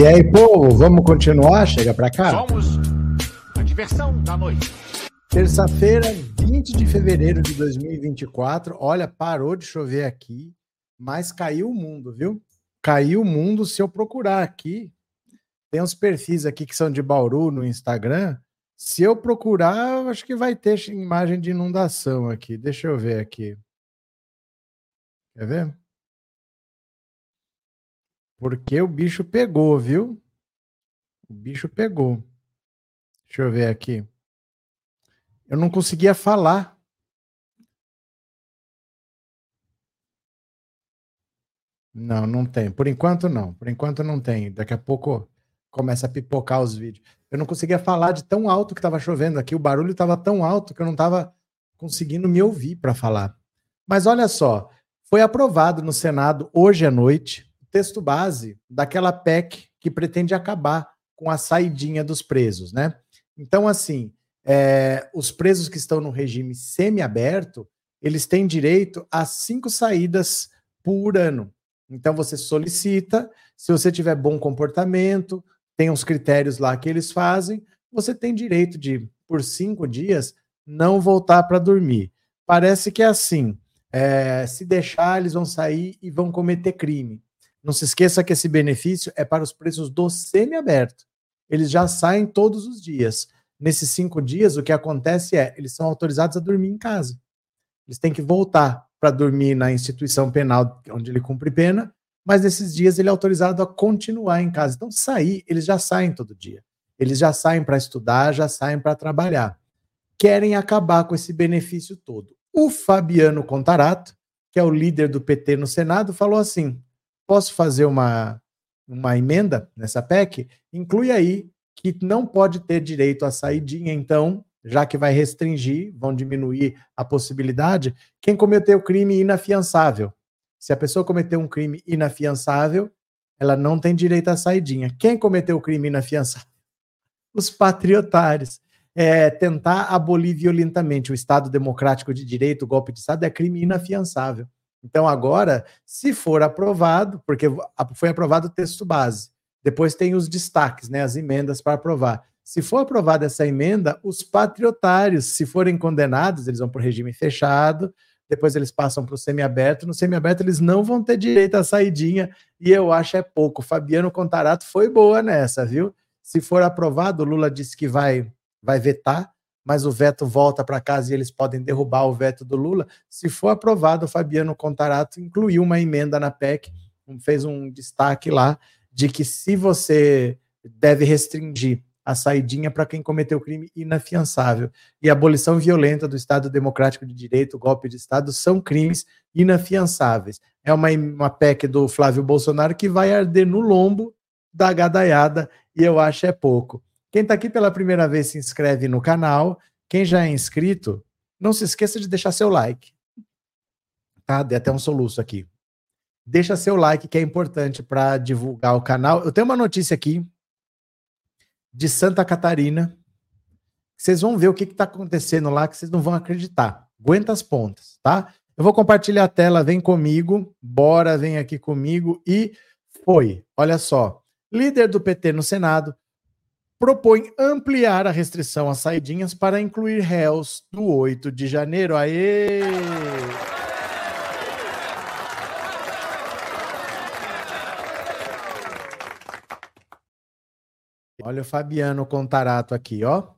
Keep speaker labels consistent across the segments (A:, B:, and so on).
A: E
B: aí, povo, vamos continuar? Chega pra cá.
A: Somos a diversão da noite.
B: Terça-feira, 20 de fevereiro de 2024. Olha, parou de chover aqui, mas caiu o mundo, viu? Caiu o mundo. Se eu procurar aqui, tem uns perfis aqui que são de Bauru no Instagram. Se eu procurar, acho que vai ter imagem de inundação aqui. Deixa eu ver aqui. Quer ver? Porque o bicho pegou, viu? O bicho pegou. Deixa eu ver aqui. Eu não conseguia falar. Não, não tem. Por enquanto não. Por enquanto não tem. Daqui a pouco começa a pipocar os vídeos. Eu não conseguia falar de tão alto que estava chovendo aqui. O barulho estava tão alto que eu não estava conseguindo me ouvir para falar. Mas olha só, foi aprovado no Senado hoje à noite texto base daquela PEC que pretende acabar com a saidinha dos presos, né? Então, assim, é, os presos que estão no regime semiaberto, eles têm direito a cinco saídas por ano. Então, você solicita, se você tiver bom comportamento, tem uns critérios lá que eles fazem, você tem direito de, por cinco dias, não voltar para dormir. Parece que é assim. É, se deixar, eles vão sair e vão cometer crime. Não se esqueça que esse benefício é para os preços do semiaberto. Eles já saem todos os dias. Nesses cinco dias, o que acontece é, eles são autorizados a dormir em casa. Eles têm que voltar para dormir na instituição penal onde ele cumpre pena, mas nesses dias ele é autorizado a continuar em casa. Então, sair, eles já saem todo dia. Eles já saem para estudar, já saem para trabalhar. Querem acabar com esse benefício todo. O Fabiano Contarato, que é o líder do PT no Senado, falou assim: posso fazer uma, uma emenda nessa PEC? Inclui aí que não pode ter direito à saidinha, então, já que vai restringir, vão diminuir a possibilidade, quem cometeu crime inafiançável. Se a pessoa cometeu um crime inafiançável, ela não tem direito à saidinha. Quem cometeu o crime inafiançável? Os patriotários é, tentar abolir violentamente o Estado democrático de direito, o golpe de Estado, é crime inafiançável. Então, agora, se for aprovado, porque foi aprovado o texto base, depois tem os destaques, né, as emendas para aprovar. Se for aprovada essa emenda, os patriotários, se forem condenados, eles vão para o regime fechado, depois eles passam para o semiaberto. No semiaberto, eles não vão ter direito à saidinha, e eu acho é pouco. Fabiano Contarato foi boa nessa, viu? Se for aprovado, o Lula disse que vai vai vetar, mas o veto volta para casa e eles podem derrubar o veto do Lula. Se for aprovado, o Fabiano Contarato incluiu uma emenda na PEC, fez um destaque lá de que se você deve restringir a saidinha para quem cometeu crime inafiançável. E a abolição violenta do Estado Democrático de Direito, golpe de Estado, são crimes inafiançáveis. É uma, uma PEC do Flávio Bolsonaro que vai arder no lombo da gadaiada, e eu acho é pouco. Quem está aqui pela primeira vez se inscreve no canal. Quem já é inscrito, não se esqueça de deixar seu like. Tá? Dei até um soluço aqui. Deixa seu like, que é importante para divulgar o canal. Eu tenho uma notícia aqui de Santa Catarina. Vocês vão ver o que está acontecendo lá, que vocês não vão acreditar. Aguenta as pontas, tá? Eu vou compartilhar a tela, vem comigo. Bora, vem aqui comigo. E foi. Olha só. Líder do PT no Senado propõe ampliar a restrição às saidinhas para incluir réus do 8 de janeiro. Aê! Olha o Fabiano Contarato aqui, ó.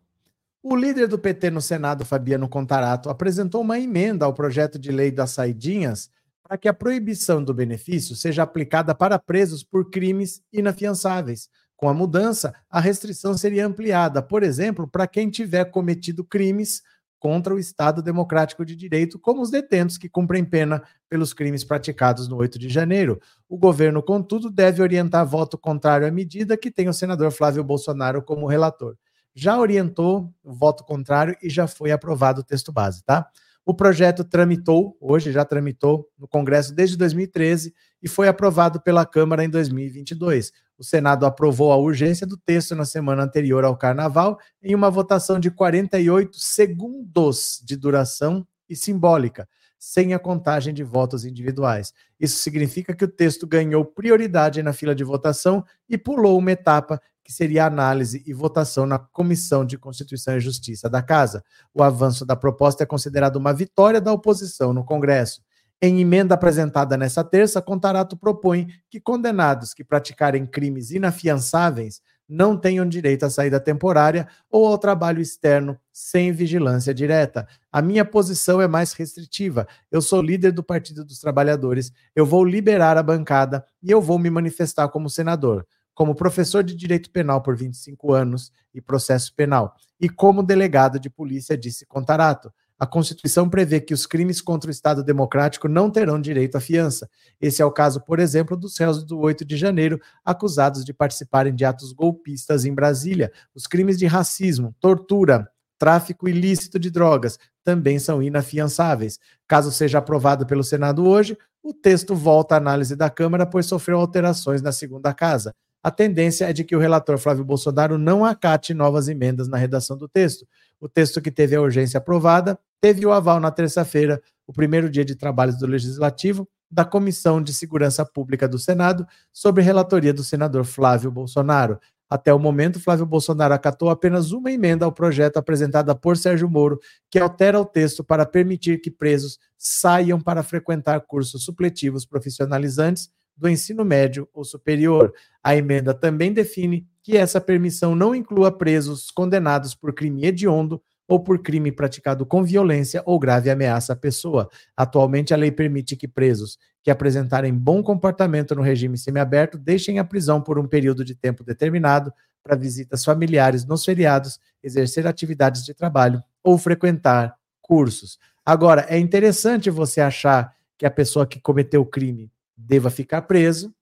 B: O líder do PT no Senado, Fabiano Contarato, apresentou uma emenda ao projeto de lei das saidinhas para que a proibição do benefício seja aplicada para presos por crimes inafiançáveis, com a mudança, a restrição seria ampliada, por exemplo, para quem tiver cometido crimes contra o Estado Democrático de Direito, como os detentos que cumprem pena pelos crimes praticados no 8 de janeiro. O governo, contudo, deve orientar voto contrário à medida que tem o senador Flávio Bolsonaro como relator. Já orientou o voto contrário e já foi aprovado o texto base, tá? O projeto tramitou, hoje já tramitou no Congresso desde 2013 e foi aprovado pela Câmara em 2022. O Senado aprovou a urgência do texto na semana anterior ao Carnaval em uma votação de 48 segundos de duração e simbólica. sem a contagem de votos individuais. Isso significa que o texto ganhou prioridade na fila de votação e pulou uma etapa que seria análise e votação na Comissão de Constituição e Justiça da Casa. O avanço da proposta é considerado uma vitória da oposição no Congresso. Em emenda apresentada nesta terça, Contarato propõe que condenados que praticarem crimes inafiançáveis não tenham direito à saída temporária ou ao trabalho externo sem vigilância direta. A minha posição é mais restritiva. Eu sou líder do Partido dos Trabalhadores, eu vou liberar a bancada e eu vou me manifestar como senador como professor de direito penal por 25 anos e processo penal, e como delegado de polícia, disse Contarato. A Constituição prevê que os crimes contra o Estado Democrático não terão direito à fiança. Esse é o caso, por exemplo, dos réus do 8 de janeiro, acusados de participarem de atos golpistas em Brasília. Os crimes de racismo, tortura, tráfico ilícito de drogas também são inafiançáveis. Caso seja aprovado pelo Senado hoje, o texto volta à análise da Câmara, pois sofreu alterações na segunda casa a tendência é de que o relator Flávio Bolsonaro não acate novas emendas na redação do texto. O texto que teve a urgência aprovada teve o aval na terça-feira, o primeiro dia de trabalhos do Legislativo, da Comissão de Segurança Pública do Senado, sobre relatoria do senador Flávio Bolsonaro. Até o momento, Flávio Bolsonaro acatou apenas uma emenda ao projeto apresentada por Sérgio Moro, que altera o texto para permitir que presos saiam para frequentar cursos supletivos profissionalizantes do ensino médio ou superior. A emenda também define que essa permissão não inclua presos condenados por crime hediondo ou por crime praticado com violência ou grave ameaça à pessoa. Atualmente, a lei permite que presos que apresentarem bom comportamento no regime semiaberto deixem a prisão por um período de tempo determinado para visitas familiares nos feriados, exercer atividades de trabalho ou frequentar cursos. Agora, é interessante você achar que a pessoa que cometeu o crime deva ficar preso.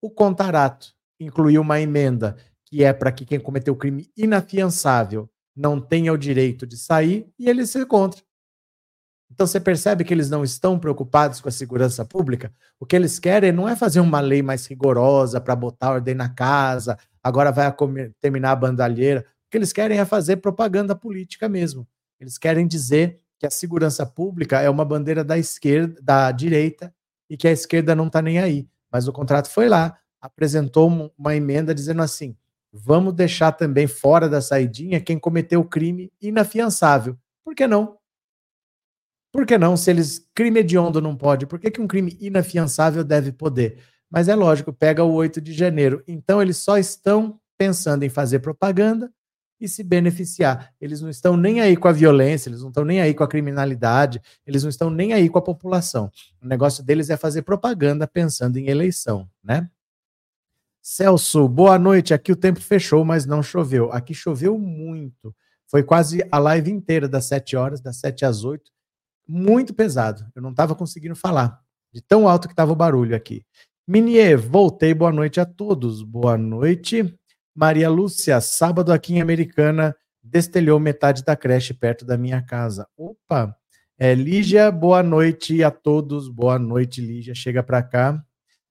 B: O contarato incluiu uma emenda que é para que quem cometeu crime inafiançável não tenha o direito de sair e ele se contra. Então você percebe que eles não estão preocupados com a segurança pública? O que eles querem não é fazer uma lei mais rigorosa para botar ordem na casa, agora vai terminar a bandalheira. O que eles querem é fazer propaganda política mesmo. Eles querem dizer que a segurança pública é uma bandeira da esquerda, da direita, e que a esquerda não está nem aí. Mas o contrato foi lá, apresentou uma emenda dizendo assim: vamos deixar também fora da saidinha quem cometeu crime inafiançável. Por que não? Por que não? Se eles. Crime hediondo não pode, por que, que um crime inafiançável deve poder? Mas é lógico, pega o 8 de janeiro. Então eles só estão pensando em fazer propaganda e se beneficiar. Eles não estão nem aí com a violência, eles não estão nem aí com a criminalidade, eles não estão nem aí com a população. O negócio deles é fazer propaganda pensando em eleição, né? Celso, boa noite. Aqui o tempo fechou, mas não choveu. Aqui choveu muito. Foi quase a live inteira das 7 horas, das 7 às 8. Muito pesado. Eu não estava conseguindo falar, de tão alto que estava o barulho aqui. Minier, voltei. Boa noite a todos. Boa noite. Maria Lúcia, sábado aqui em Americana, destelhou metade da creche perto da minha casa. Opa! É, Lígia, boa noite a todos. Boa noite, Lígia. Chega para cá.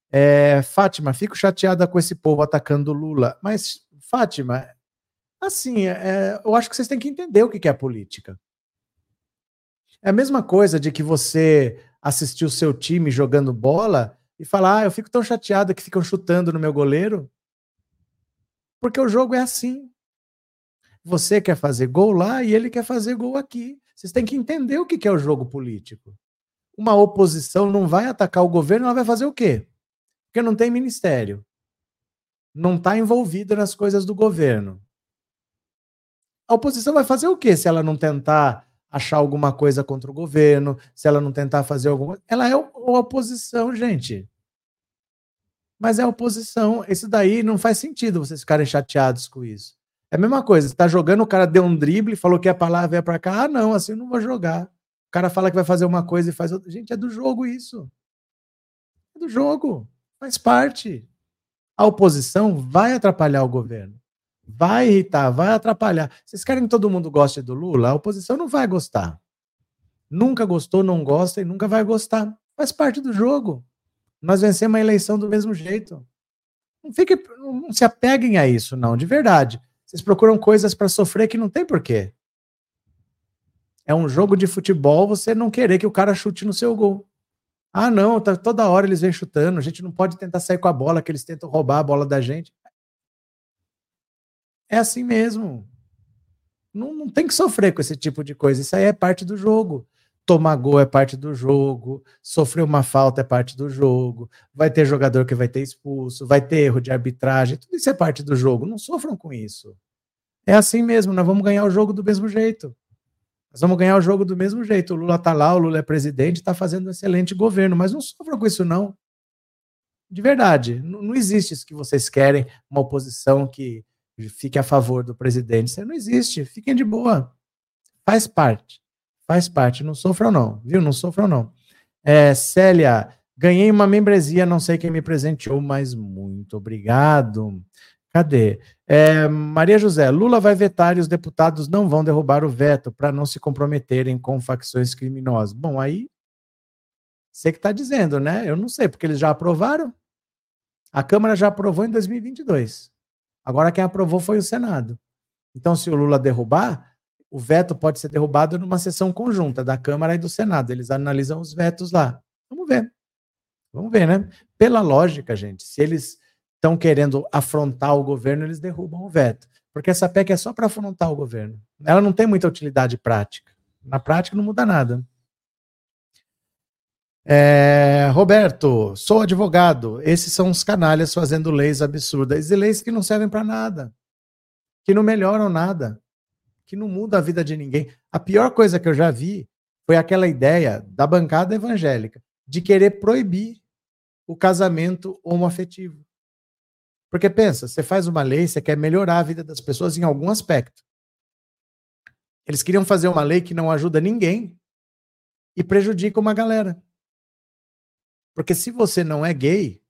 B: É, Fátima, fico chateada com esse povo atacando Lula. Mas, Fátima, assim, é, eu acho que vocês têm que entender o que é política. É a mesma coisa de que você assistiu o seu time jogando bola e falar, ah, eu fico tão chateada que ficam chutando no meu goleiro. Porque o jogo é assim. Você quer fazer gol lá e ele quer fazer gol aqui. Vocês têm que entender o que é o jogo político. Uma oposição não vai atacar o governo, ela vai fazer o quê? Porque não tem ministério. Não está envolvida nas coisas do governo. A oposição vai fazer o quê se ela não tentar achar alguma coisa contra o governo, se ela não tentar fazer alguma Ela é a oposição, gente. Mas é oposição. Isso daí não faz sentido vocês ficarem chateados com isso. É a mesma coisa, você tá jogando, o cara deu um drible, falou que a palavra é para cá. Ah, não, assim eu não vou jogar. O cara fala que vai fazer uma coisa e faz outra. Gente, é do jogo isso. É do jogo. Faz parte. A oposição vai atrapalhar o governo. Vai irritar, vai atrapalhar. Vocês querem que todo mundo goste do Lula? A oposição não vai gostar. Nunca gostou, não gosta e nunca vai gostar. Faz parte do jogo. Nós vencemos a eleição do mesmo jeito. Não, fique, não se apeguem a isso, não, de verdade. Vocês procuram coisas para sofrer que não tem porquê. É um jogo de futebol você não querer que o cara chute no seu gol. Ah, não, tá, toda hora eles vêm chutando, a gente não pode tentar sair com a bola, que eles tentam roubar a bola da gente. É assim mesmo. Não, não tem que sofrer com esse tipo de coisa. Isso aí é parte do jogo. Tomar gol é parte do jogo, sofrer uma falta é parte do jogo, vai ter jogador que vai ter expulso, vai ter erro de arbitragem, tudo isso é parte do jogo. Não sofram com isso. É assim mesmo, nós vamos ganhar o jogo do mesmo jeito. Nós vamos ganhar o jogo do mesmo jeito. O Lula está lá, o Lula é presidente, está fazendo um excelente governo, mas não sofram com isso, não. De verdade, não existe isso que vocês querem, uma oposição que fique a favor do presidente. Isso não existe. Fiquem de boa. Faz parte. Faz parte. Não sofram, não. Viu? Não sofram, não. É, Célia, ganhei uma membresia, não sei quem me presenteou, mas muito obrigado. Cadê? É, Maria José, Lula vai vetar e os deputados não vão derrubar o veto para não se comprometerem com facções criminosas. Bom, aí você que está dizendo, né? Eu não sei, porque eles já aprovaram. A Câmara já aprovou em 2022. Agora quem aprovou foi o Senado. Então, se o Lula derrubar, o veto pode ser derrubado numa sessão conjunta da Câmara e do Senado. Eles analisam os vetos lá. Vamos ver. Vamos ver, né? Pela lógica, gente, se eles estão querendo afrontar o governo, eles derrubam o veto. Porque essa PEC é só para afrontar o governo. Ela não tem muita utilidade prática. Na prática, não muda nada. É, Roberto, sou advogado. Esses são os canalhas fazendo leis absurdas e leis que não servem para nada, que não melhoram nada, que não muda a vida de ninguém. A pior coisa que eu já vi foi aquela ideia da bancada evangélica de querer proibir o casamento homoafetivo. Porque pensa, você faz uma lei, você quer melhorar a vida das pessoas em algum aspecto. Eles queriam fazer uma lei que não ajuda ninguém e prejudica uma galera. Porque se você não é gay,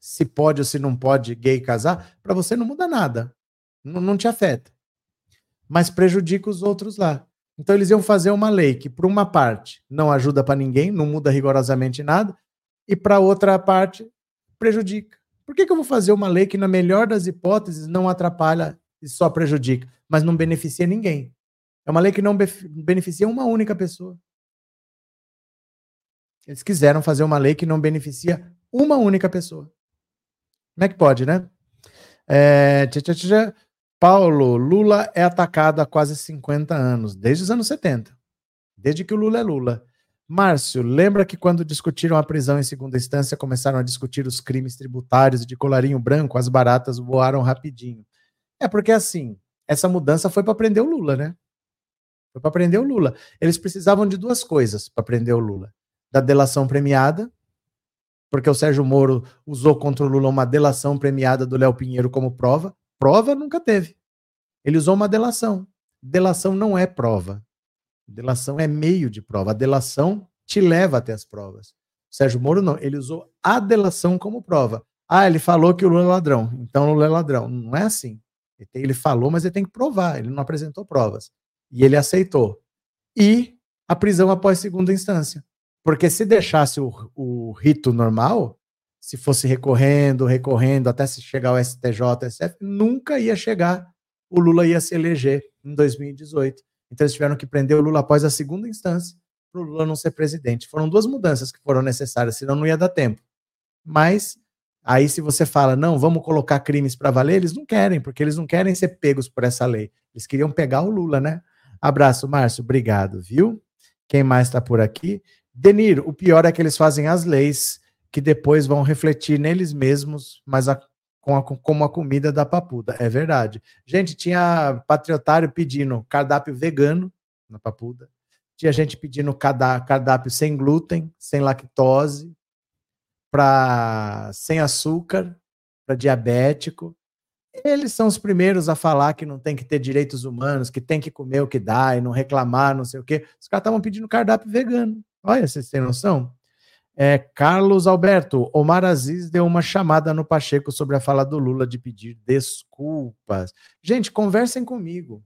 B: se pode ou se não pode gay casar, para você não muda nada. Não, não te afeta. Mas prejudica os outros lá. Então eles iam fazer uma lei que, por uma parte, não ajuda para ninguém, não muda rigorosamente nada, e para outra parte, prejudica. Por que, que eu vou fazer uma lei que, na melhor das hipóteses, não atrapalha e só prejudica, mas não beneficia ninguém? É uma lei que não beneficia uma única pessoa. Eles quiseram fazer uma lei que não beneficia uma única pessoa. Como é que pode, né? É, tchá, tchá. Paulo, Lula é atacado há quase 50 anos, desde os anos 70. Desde que o Lula é Lula. Márcio, lembra que quando discutiram a prisão em segunda instância, começaram a discutir os crimes tributários de colarinho branco, as baratas voaram rapidinho. É porque assim, essa mudança foi para prender o Lula, né? Foi para prender o Lula. Eles precisavam de duas coisas para prender o Lula: da delação premiada, porque o Sérgio Moro usou contra o Lula uma delação premiada do Léo Pinheiro como prova. Prova nunca teve. Ele usou uma delação. Delação não é prova. Delação é meio de prova. A delação te leva até as provas. Sérgio Moro não, ele usou a delação como prova. Ah, ele falou que o Lula é ladrão, então o Lula é ladrão. Não é assim. Ele falou, mas ele tem que provar. Ele não apresentou provas. E ele aceitou. E a prisão após segunda instância. Porque se deixasse o, o rito normal, se fosse recorrendo, recorrendo, até se chegar ao STJ, SF, nunca ia chegar, o Lula ia se eleger em 2018. Então eles tiveram que prender o Lula após a segunda instância para o Lula não ser presidente. Foram duas mudanças que foram necessárias, senão não ia dar tempo. Mas aí se você fala, não, vamos colocar crimes para valer, eles não querem, porque eles não querem ser pegos por essa lei. Eles queriam pegar o Lula, né? Abraço, Márcio, obrigado, viu? Quem mais está por aqui? Denir, o pior é que eles fazem as leis que depois vão refletir neles mesmos, mas a com a, como a comida da papuda. É verdade. Gente, tinha patriotário pedindo cardápio vegano na papuda. Tinha gente pedindo cardápio sem glúten, sem lactose, para sem açúcar, para diabético. Eles são os primeiros a falar que não tem que ter direitos humanos, que tem que comer o que dá e não reclamar, não sei o quê. Os caras estavam pedindo cardápio vegano. Olha, vocês têm noção? É, Carlos Alberto, Omar Aziz deu uma chamada no Pacheco sobre a fala do Lula de pedir desculpas. Gente, conversem comigo.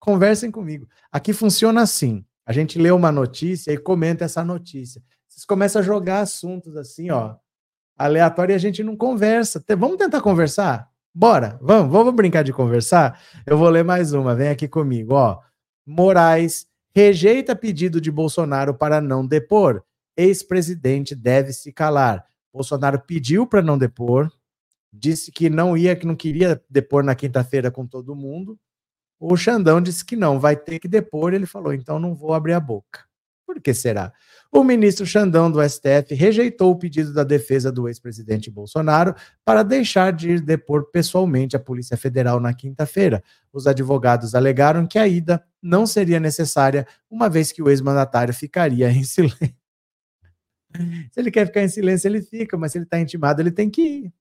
B: Conversem comigo. Aqui funciona assim: a gente lê uma notícia e comenta essa notícia. Vocês começam a jogar assuntos assim, ó, aleatório e a gente não conversa. Vamos tentar conversar? Bora, vamos, vamos brincar de conversar? Eu vou ler mais uma, vem aqui comigo, ó. Moraes rejeita pedido de Bolsonaro para não depor. Ex-presidente deve se calar. Bolsonaro pediu para não depor, disse que não ia, que não queria depor na quinta-feira com todo mundo. O Xandão disse que não, vai ter que depor. Ele falou, então não vou abrir a boca. Por que será? O ministro Xandão do STF rejeitou o pedido da defesa do ex-presidente Bolsonaro para deixar de ir depor pessoalmente à Polícia Federal na quinta-feira. Os advogados alegaram que a ida não seria necessária, uma vez que o ex-mandatário ficaria em silêncio. Se ele quer ficar em silêncio, ele fica, mas se ele está intimado, ele tem que ir.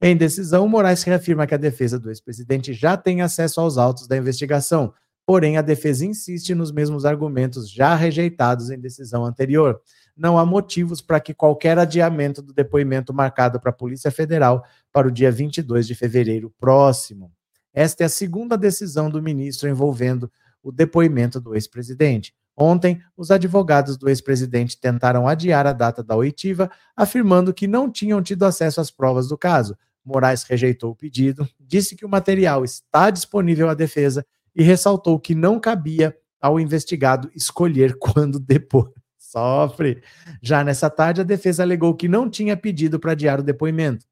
B: Em decisão, Moraes reafirma que a defesa do ex-presidente já tem acesso aos autos da investigação, porém a defesa insiste nos mesmos argumentos já rejeitados em decisão anterior. Não há motivos para que qualquer adiamento do depoimento marcado para a Polícia Federal para o dia 22 de fevereiro próximo. Esta é a segunda decisão do ministro envolvendo o depoimento do ex-presidente. Ontem, os advogados do ex-presidente tentaram adiar a data da oitiva, afirmando que não tinham tido acesso às provas do caso. Moraes rejeitou o pedido, disse que o material está disponível à defesa e ressaltou que não cabia ao investigado escolher quando depor. Sofre. Já nessa tarde, a defesa alegou que não tinha pedido para adiar o depoimento.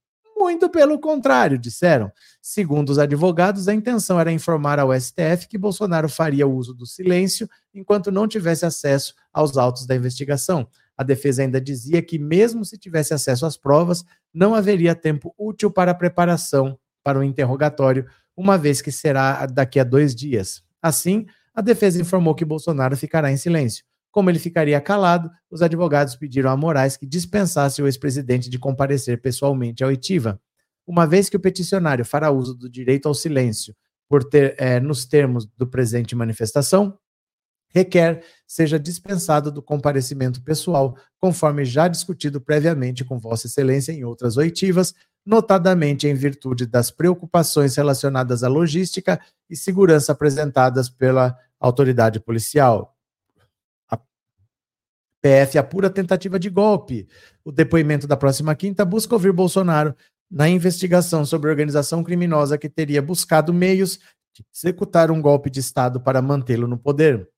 B: Muito pelo contrário, disseram. Segundo os advogados, a intenção era informar ao STF que Bolsonaro faria uso do silêncio enquanto não tivesse acesso aos autos da investigação. A defesa ainda dizia que, mesmo se tivesse acesso às provas, não haveria tempo útil para a preparação para o interrogatório, uma vez que será daqui a dois dias. Assim, a defesa informou que Bolsonaro ficará em silêncio. Como ele ficaria calado, os advogados pediram a Moraes que dispensasse o ex-presidente de comparecer pessoalmente à oitiva. Uma vez que o peticionário fará uso do direito ao silêncio por ter, é, nos termos do presente manifestação, requer seja dispensado do comparecimento pessoal, conforme já discutido previamente com Vossa Excelência em outras oitivas, notadamente em virtude das preocupações relacionadas à logística e segurança apresentadas pela autoridade policial. PF apura tentativa de golpe. O depoimento da próxima quinta busca ouvir Bolsonaro na investigação sobre organização criminosa que teria buscado meios de executar um golpe de Estado para mantê-lo no poder.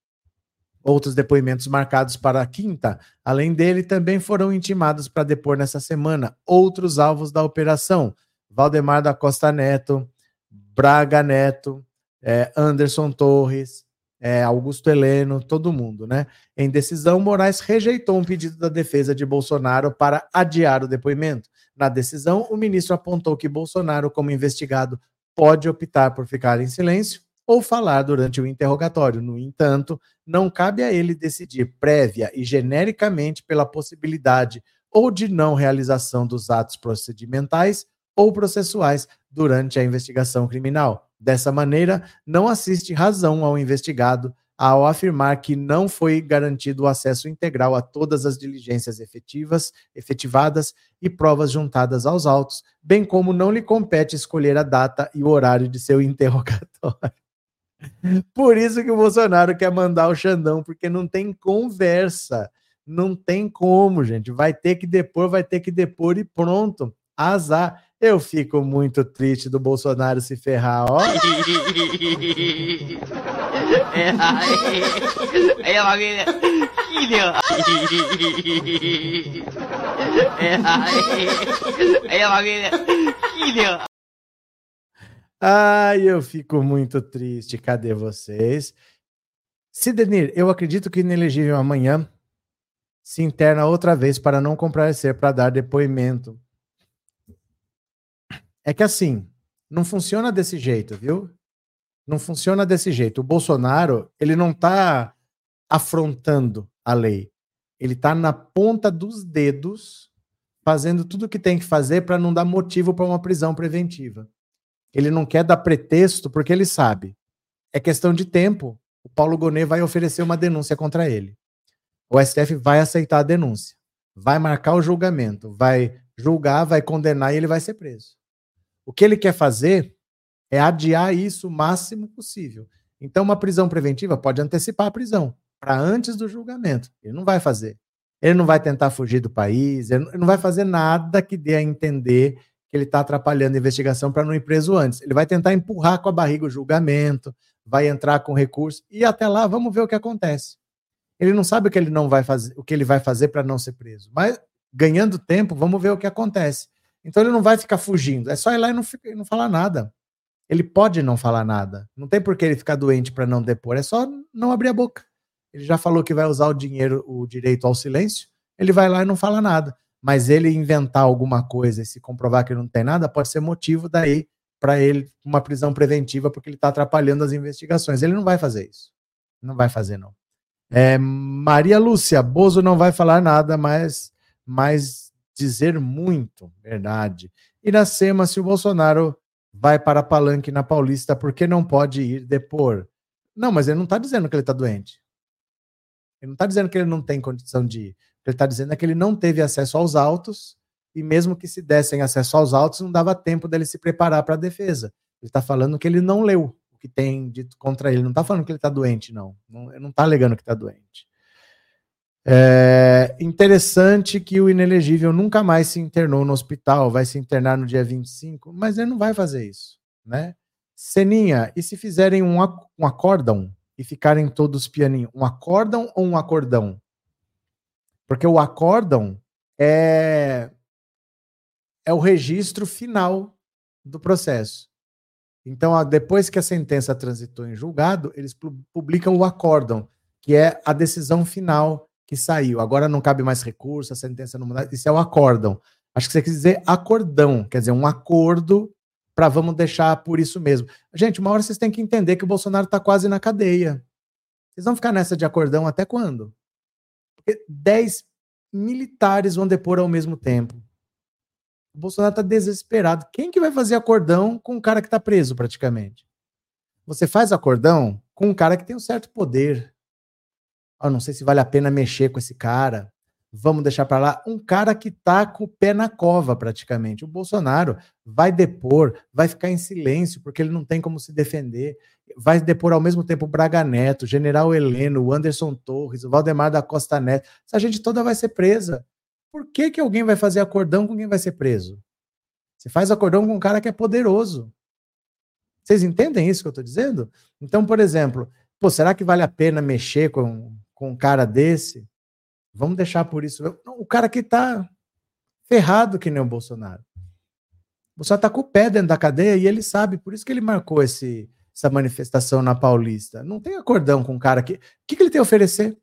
B: Outros depoimentos marcados para a quinta, além dele, também foram intimados para depor nessa semana outros alvos da operação: Valdemar da Costa Neto, Braga Neto, é, Anderson Torres, é, Augusto Heleno, todo mundo, né? Em decisão, Moraes rejeitou um pedido da defesa de Bolsonaro para adiar o depoimento. Na decisão, o ministro apontou que Bolsonaro, como investigado, pode optar por ficar em silêncio ou falar durante o interrogatório. No entanto, não cabe a ele decidir prévia e genericamente pela possibilidade ou de não realização dos atos procedimentais ou processuais durante a investigação criminal. Dessa maneira, não assiste razão ao investigado ao afirmar que não foi garantido o acesso integral a todas as diligências efetivas, efetivadas e provas juntadas aos autos, bem como não lhe compete escolher a data e o horário de seu interrogatório. Por isso que o Bolsonaro quer mandar o Xandão, porque não tem conversa. Não tem como, gente. Vai ter que depor, vai ter que depor e pronto. Azar. Eu fico muito triste do Bolsonaro se ferrar, ó. É, é, família. Filho. É, família. Filho. Ai, eu fico muito triste. Cadê vocês? Sidenir, eu acredito que inelegível amanhã se interna outra vez para não comparecer para dar depoimento é que assim, não funciona desse jeito, viu? Não funciona desse jeito. O Bolsonaro, ele não está afrontando a lei. Ele está na ponta dos dedos, fazendo tudo o que tem que fazer para não dar motivo para uma prisão preventiva. Ele não quer dar pretexto porque ele sabe. É questão de tempo. O Paulo Gonet vai oferecer uma denúncia contra ele. O STF vai aceitar a denúncia. Vai marcar o julgamento. Vai julgar, vai condenar e ele vai ser preso. O que ele quer fazer é adiar isso o máximo possível. Então, uma prisão preventiva pode antecipar a prisão para antes do julgamento. Ele não vai fazer. Ele não vai tentar fugir do país, ele não vai fazer nada que dê a entender que ele está atrapalhando a investigação para não ir preso antes. Ele vai tentar empurrar com a barriga o julgamento, vai entrar com recurso, e até lá vamos ver o que acontece. Ele não sabe o que ele não vai fazer, o que ele vai fazer para não ser preso. Mas ganhando tempo, vamos ver o que acontece. Então ele não vai ficar fugindo. É só ir lá e não, não falar nada. Ele pode não falar nada. Não tem por que ele ficar doente para não depor. É só não abrir a boca. Ele já falou que vai usar o dinheiro, o direito ao silêncio. Ele vai lá e não fala nada. Mas ele inventar alguma coisa e se comprovar que não tem nada, pode ser motivo daí para ele uma prisão preventiva, porque ele está atrapalhando as investigações. Ele não vai fazer isso. Não vai fazer, não. É, Maria Lúcia, Bozo não vai falar nada, mas, mas dizer muito, verdade. Iracema, se o Bolsonaro vai para Palanque na Paulista, por que não pode ir depor? Não, mas ele não está dizendo que ele está doente. Ele não está dizendo que ele não tem condição de ir. O que ele está dizendo é que ele não teve acesso aos autos, e mesmo que se dessem acesso aos autos, não dava tempo dele se preparar para a defesa. Ele está falando que ele não leu o que tem dito contra ele. Não está falando que ele está doente, não. Não está alegando que está doente. É interessante que o inelegível nunca mais se internou no hospital, vai se internar no dia 25, mas ele não vai fazer isso, né? Seninha, e se fizerem um, um acórdão e ficarem todos pianinho? Um acórdão ou um acordão? Porque o acórdão é, é o registro final do processo. Então, depois que a sentença transitou em julgado, eles publicam o acórdão, que é a decisão final que saiu. Agora não cabe mais recurso, a sentença não muda. Isso é o acórdão. Acho que você quer dizer acordão, quer dizer, um acordo para vamos deixar por isso mesmo. Gente, uma hora vocês têm que entender que o Bolsonaro está quase na cadeia. Vocês vão ficar nessa de acordão até quando? Porque 10 militares vão depor ao mesmo tempo. O Bolsonaro está desesperado. Quem que vai fazer acordão com um cara que está preso praticamente? Você faz acordão com um cara que tem um certo poder, oh, não sei se vale a pena mexer com esse cara, vamos deixar para lá. Um cara que tá com o pé na cova, praticamente. O Bolsonaro vai depor, vai ficar em silêncio, porque ele não tem como se defender. Vai depor ao mesmo tempo o Braga Neto, o General Heleno, o Anderson Torres, o Valdemar da Costa Neto. Essa gente toda vai ser presa. Por que, que alguém vai fazer acordão com quem vai ser preso? Você faz acordão com um cara que é poderoso. Vocês entendem isso que eu estou dizendo? Então, por exemplo, pô, será que vale a pena mexer com com um cara desse, vamos deixar por isso. O cara que tá ferrado que nem o Bolsonaro. O Bolsonaro tá com o pé dentro da cadeia e ele sabe, por isso que ele marcou esse, essa manifestação na Paulista. Não tem acordão com um cara que. O que, que ele tem a oferecer? O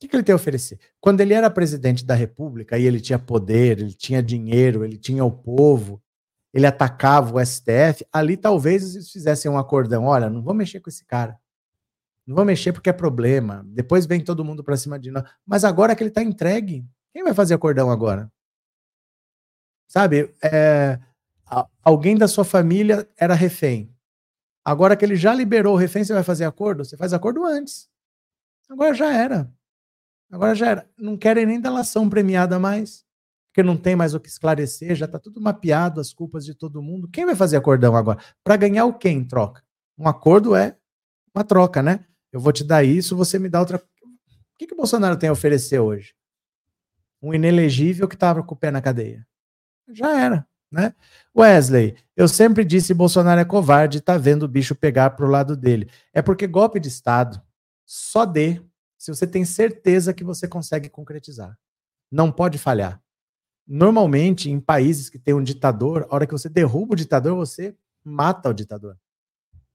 B: que, que ele tem a oferecer? Quando ele era presidente da República e ele tinha poder, ele tinha dinheiro, ele tinha o povo, ele atacava o STF, ali talvez eles fizessem um acordão. Olha, não vou mexer com esse cara. Não vou mexer porque é problema. Depois vem todo mundo para cima de nós. Mas agora que ele está entregue, quem vai fazer acordão agora? Sabe? É, alguém da sua família era refém. Agora que ele já liberou o refém, você vai fazer acordo? Você faz acordo antes. Agora já era. Agora já era. Não querem nem delação premiada mais. Porque não tem mais o que esclarecer, já está tudo mapeado, as culpas de todo mundo. Quem vai fazer acordão agora? Para ganhar o quê em troca? Um acordo é uma troca, né? Eu vou te dar isso, você me dá outra. O que, que o Bolsonaro tem a oferecer hoje? Um inelegível que estava com o pé na cadeia. Já era, né? Wesley, eu sempre disse Bolsonaro é covarde tá vendo o bicho pegar pro lado dele. É porque golpe de Estado só dê se você tem certeza que você consegue concretizar. Não pode falhar. Normalmente, em países que tem um ditador, a hora que você derruba o ditador, você mata o ditador.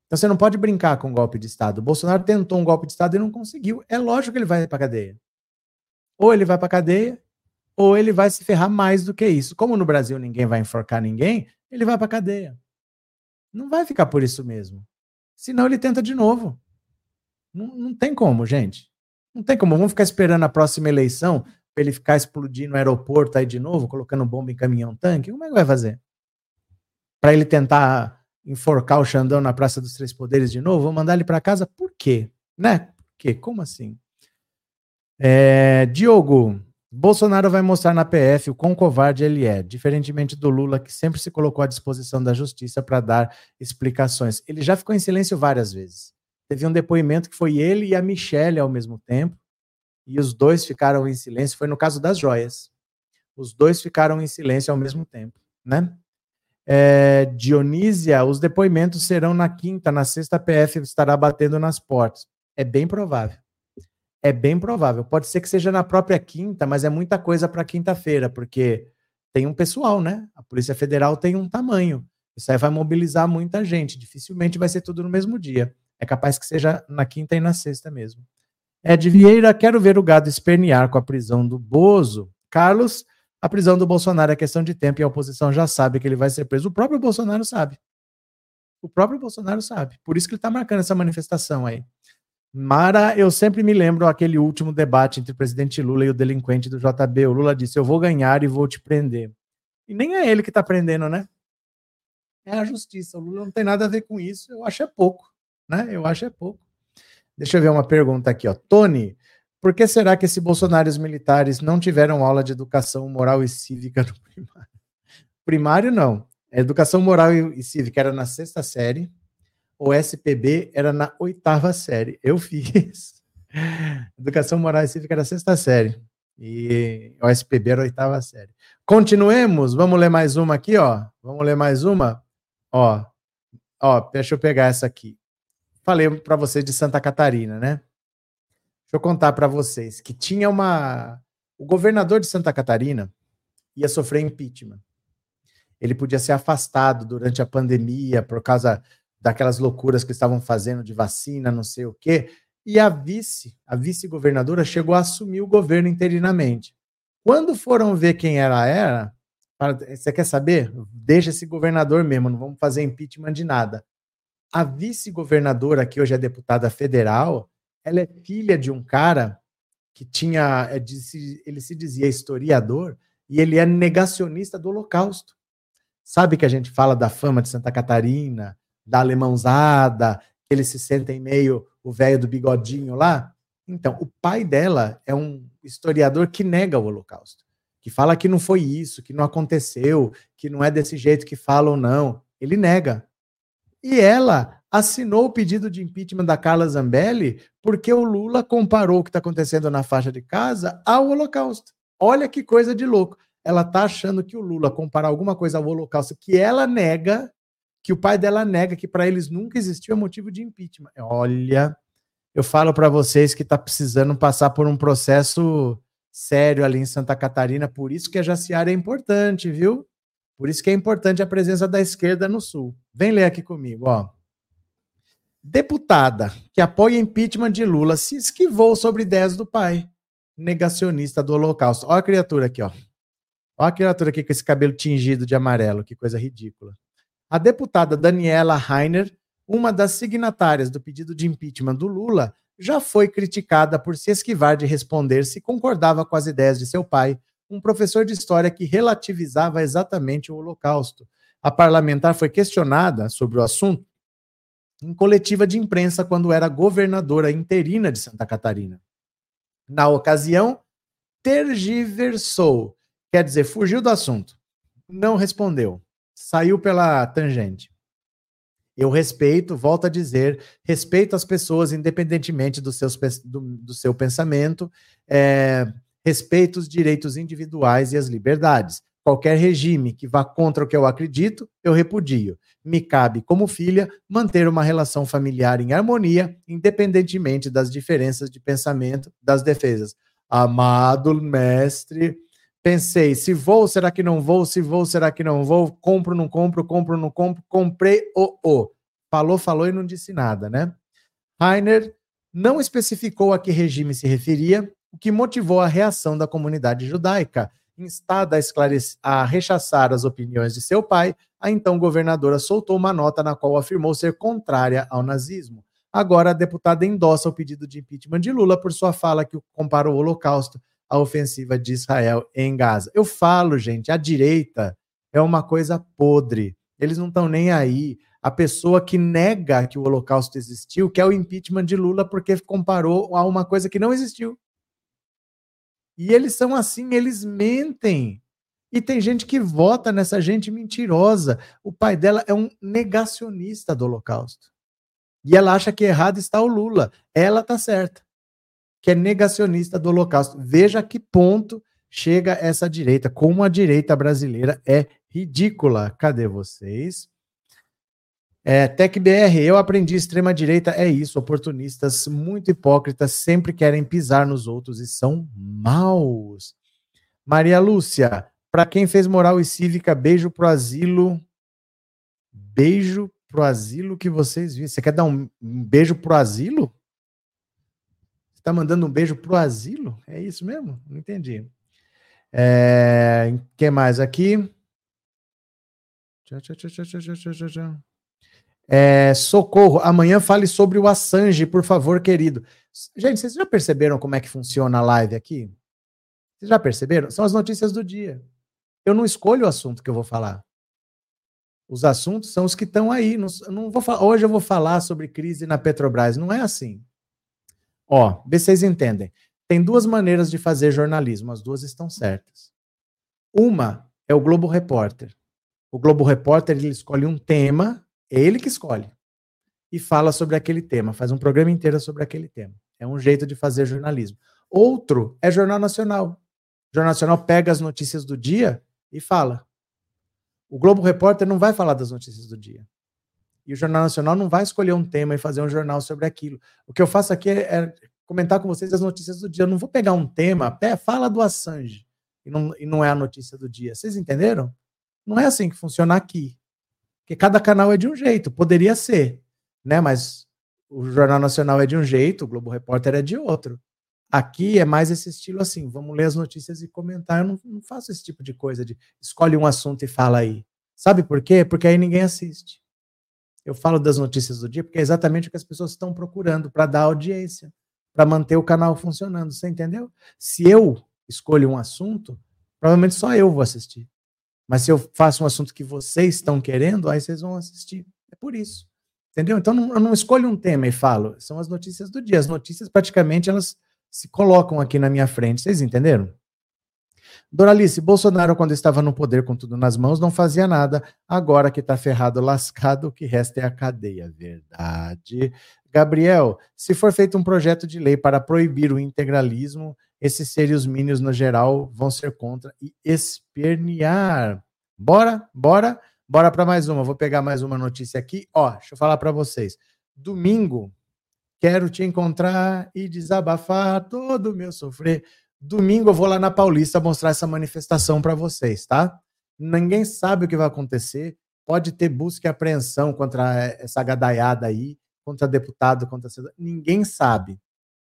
B: Então você não pode brincar com golpe de Estado. O Bolsonaro tentou um golpe de Estado e não conseguiu. É lógico que ele vai para cadeia. Ou ele vai para cadeia, ou ele vai se ferrar mais do que isso. Como no Brasil ninguém vai enforcar ninguém, ele vai para cadeia. Não vai ficar por isso mesmo. Senão ele tenta de novo. Não, não tem como, gente. Não tem como. Vamos ficar esperando a próxima eleição para ele ficar explodindo o aeroporto aí de novo, colocando bomba em caminhão-tanque. Como é que vai fazer? Para ele tentar enforcar o Xandão na Praça dos Três Poderes de novo, vou mandar ele para casa, por quê? Né? Por quê? Como assim? É, Diogo, Bolsonaro vai mostrar na PF o quão covarde ele é, diferentemente do Lula, que sempre se colocou à disposição da justiça para dar explicações. Ele já ficou em silêncio várias vezes. Teve um depoimento que foi ele e a Michelle ao mesmo tempo, e os dois ficaram em silêncio. Foi no caso das joias. Os dois ficaram em silêncio ao mesmo tempo, né? É, Dionísia, os depoimentos serão na quinta, na sexta PF estará batendo nas portas. É bem provável. É bem provável. Pode ser que seja na própria quinta, mas é muita coisa para quinta-feira, porque tem um pessoal, né? A Polícia Federal tem um tamanho. Isso aí vai mobilizar muita gente. Dificilmente vai ser tudo no mesmo dia. É capaz que seja na quinta e na sexta mesmo. Ed Vieira, quero ver o gado espernear com a prisão do Bozo. Carlos, a prisão do Bolsonaro é questão de tempo e a oposição já sabe que ele vai ser preso. O próprio Bolsonaro sabe. O próprio Bolsonaro sabe. Por isso que ele está marcando essa manifestação aí. Mara, eu sempre me lembro aquele último debate entre o presidente Lula e o delinquente do JB. O Lula disse: Eu vou ganhar e vou te prender. E nem é ele que está prendendo, né? É a justiça. O Lula não tem nada a ver com isso. Eu acho é pouco, né? Eu acho é pouco. Deixa eu ver uma pergunta aqui, ó. Tony, por que será que esses bolsonaristas militares não tiveram aula de educação moral e cívica no primário? Primário, não. educação moral e cívica era na sexta série, o SPB era na oitava série. Eu fiz. Educação moral e cívica era sexta série. E o SPB era oitava série. Continuemos. Vamos ler mais uma aqui, ó. Vamos ler mais uma. Ó, ó, deixa eu pegar essa aqui. Falei para vocês de Santa Catarina, né? Deixa eu contar para vocês que tinha uma. O governador de Santa Catarina ia sofrer impeachment. Ele podia ser afastado durante a pandemia por causa daquelas loucuras que estavam fazendo de vacina, não sei o quê. E a vice, a vice-governadora, chegou a assumir o governo interinamente. Quando foram ver quem ela era, você quer saber? Deixa esse governador mesmo, não vamos fazer impeachment de nada. A vice-governadora, que hoje é deputada federal, ela é filha de um cara que tinha, é, ele se dizia historiador, e ele é negacionista do Holocausto. Sabe que a gente fala da fama de Santa Catarina, da alemãozada, que eles se sentem meio o velho do bigodinho lá. Então, o pai dela é um historiador que nega o Holocausto, que fala que não foi isso, que não aconteceu, que não é desse jeito que falam, não. Ele nega. E ela assinou o pedido de impeachment da Carla Zambelli porque o Lula comparou o que está acontecendo na faixa de casa ao Holocausto. Olha que coisa de louco. Ela está achando que o Lula comparar alguma coisa ao Holocausto que ela nega, que o pai dela nega que para eles nunca existiu é motivo de impeachment. Olha, eu falo para vocês que está precisando passar por um processo sério ali em Santa Catarina, por isso que a Jaciara é importante, viu? Por isso que é importante a presença da esquerda no Sul. Vem ler aqui comigo, ó. Deputada que apoia impeachment de Lula se esquivou sobre ideias do pai, negacionista do Holocausto. Olha a criatura aqui, ó. Olha a criatura aqui com esse cabelo tingido de amarelo, que coisa ridícula. A deputada Daniela Rainer, uma das signatárias do pedido de impeachment do Lula, já foi criticada por se esquivar de responder se concordava com as ideias de seu pai, um professor de história que relativizava exatamente o Holocausto. A parlamentar foi questionada sobre o assunto em coletiva de imprensa quando era governadora interina de Santa Catarina. Na ocasião, tergiversou, quer dizer, fugiu do assunto, não respondeu saiu pela tangente. Eu respeito, volto a dizer, respeito as pessoas independentemente do, seus, do, do seu pensamento, é, respeito os direitos individuais e as liberdades. Qualquer regime que vá contra o que eu acredito, eu repudio. Me cabe, como filha, manter uma relação familiar em harmonia, independentemente das diferenças de pensamento, das defesas. Amado mestre Pensei, se vou, será que não vou? Se vou, será que não vou? Compro, não compro, compro, não compro. Comprei o o. Falou, falou e não disse nada, né? Rainer não especificou a que regime se referia, o que motivou a reação da comunidade judaica. Instada a, a rechaçar as opiniões de seu pai, a então governadora soltou uma nota na qual afirmou ser contrária ao nazismo. Agora, a deputada endossa o pedido de impeachment de Lula por sua fala que compara o Holocausto a ofensiva de Israel em Gaza. Eu falo, gente, a direita é uma coisa podre. Eles não estão nem aí. A pessoa que nega que o Holocausto existiu quer o impeachment de Lula porque comparou a uma coisa que não existiu. E eles são assim, eles mentem. E tem gente que vota nessa gente mentirosa. O pai dela é um negacionista do Holocausto. E ela acha que errado está o Lula. Ela tá certa que é negacionista do Holocausto. Veja a que ponto chega essa direita, como a direita brasileira é ridícula. Cadê vocês? É, eu aprendi extrema-direita, é isso, oportunistas muito hipócritas, sempre querem pisar nos outros e são maus. Maria Lúcia, para quem fez moral e cívica, beijo pro asilo. Beijo pro asilo que vocês viram. Você quer dar um, um beijo pro asilo? Você tá mandando um beijo pro asilo? É isso mesmo? Não entendi. É, que mais aqui? É, socorro, amanhã fale sobre o Assange, por favor, querido. Gente, vocês já perceberam como é que funciona a live aqui? Vocês já perceberam? São as notícias do dia. Eu não escolho o assunto que eu vou falar. Os assuntos são os que estão aí. Não, não vou hoje eu vou falar sobre crise na Petrobras. Não é assim. Ó, vocês entendem. Tem duas maneiras de fazer jornalismo, as duas estão certas. Uma é o Globo Repórter. O Globo Repórter ele escolhe um tema, é ele que escolhe, e fala sobre aquele tema, faz um programa inteiro sobre aquele tema. É um jeito de fazer jornalismo. Outro é Jornal Nacional. O Jornal Nacional pega as notícias do dia e fala. O Globo Repórter não vai falar das notícias do dia. E o Jornal Nacional não vai escolher um tema e fazer um jornal sobre aquilo. O que eu faço aqui é, é comentar com vocês as notícias do dia. Eu não vou pegar um tema, pé, fala do Assange, e não, e não é a notícia do dia. Vocês entenderam? Não é assim que funciona aqui. Porque cada canal é de um jeito, poderia ser, né? Mas o Jornal Nacional é de um jeito, o Globo Repórter é de outro. Aqui é mais esse estilo assim, vamos ler as notícias e comentar. Eu não, não faço esse tipo de coisa de escolhe um assunto e fala aí. Sabe por quê? Porque aí ninguém assiste. Eu falo das notícias do dia porque é exatamente o que as pessoas estão procurando para dar audiência para manter o canal funcionando. Você entendeu? Se eu escolho um assunto, provavelmente só eu vou assistir. Mas se eu faço um assunto que vocês estão querendo, aí vocês vão assistir. É por isso. Entendeu? Então eu não escolho um tema e falo. São as notícias do dia. As notícias praticamente elas se colocam aqui na minha frente. Vocês entenderam? Doralice, Bolsonaro, quando estava no poder com tudo nas mãos, não fazia nada. Agora que está ferrado, lascado, o que resta é a cadeia. Verdade. Gabriel, se for feito um projeto de lei para proibir o integralismo, esses seres mínimos no geral vão ser contra e espernear. Bora, bora, bora para mais uma. Vou pegar mais uma notícia aqui. Ó, deixa eu falar para vocês. Domingo, quero te encontrar e desabafar todo o meu sofrer. Domingo eu vou lá na Paulista mostrar essa manifestação para vocês, tá? Ninguém sabe o que vai acontecer. Pode ter busca e apreensão contra essa gadaiada aí, contra deputado, contra ninguém sabe.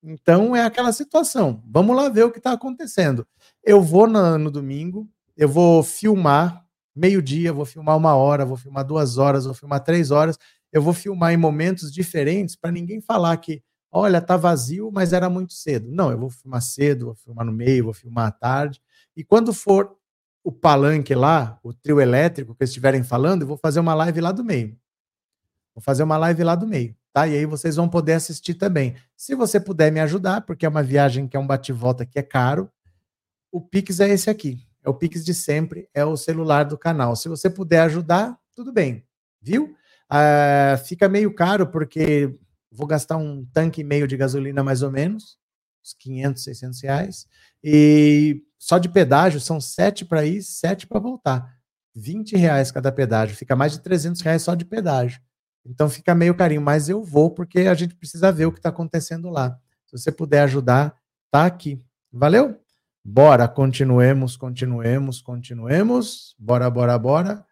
B: Então é aquela situação. Vamos lá ver o que está acontecendo. Eu vou no, no domingo, eu vou filmar meio-dia, vou filmar uma hora, vou filmar duas horas, vou filmar três horas. Eu vou filmar em momentos diferentes para ninguém falar que olha, tá vazio, mas era muito cedo. Não, eu vou filmar cedo, vou filmar no meio, vou filmar à tarde. E quando for o palanque lá, o trio elétrico que estiverem falando, eu vou fazer uma live lá do meio. Vou fazer uma live lá do meio, tá? E aí vocês vão poder assistir também. Se você puder me ajudar, porque é uma viagem que é um bate-volta que é caro, o Pix é esse aqui. É o Pix de sempre, é o celular do canal. Se você puder ajudar, tudo bem, viu? Uh, fica meio caro porque vou gastar um tanque e meio de gasolina mais ou menos, uns 500, 600 reais, e só de pedágio são sete para ir, sete para voltar. 20 reais cada pedágio, fica mais de 300 reais só de pedágio. Então fica meio carinho, mas eu vou porque a gente precisa ver o que está acontecendo lá. Se você puder ajudar, tá aqui. Valeu? Bora, continuemos, continuemos, continuemos. Bora, bora, bora.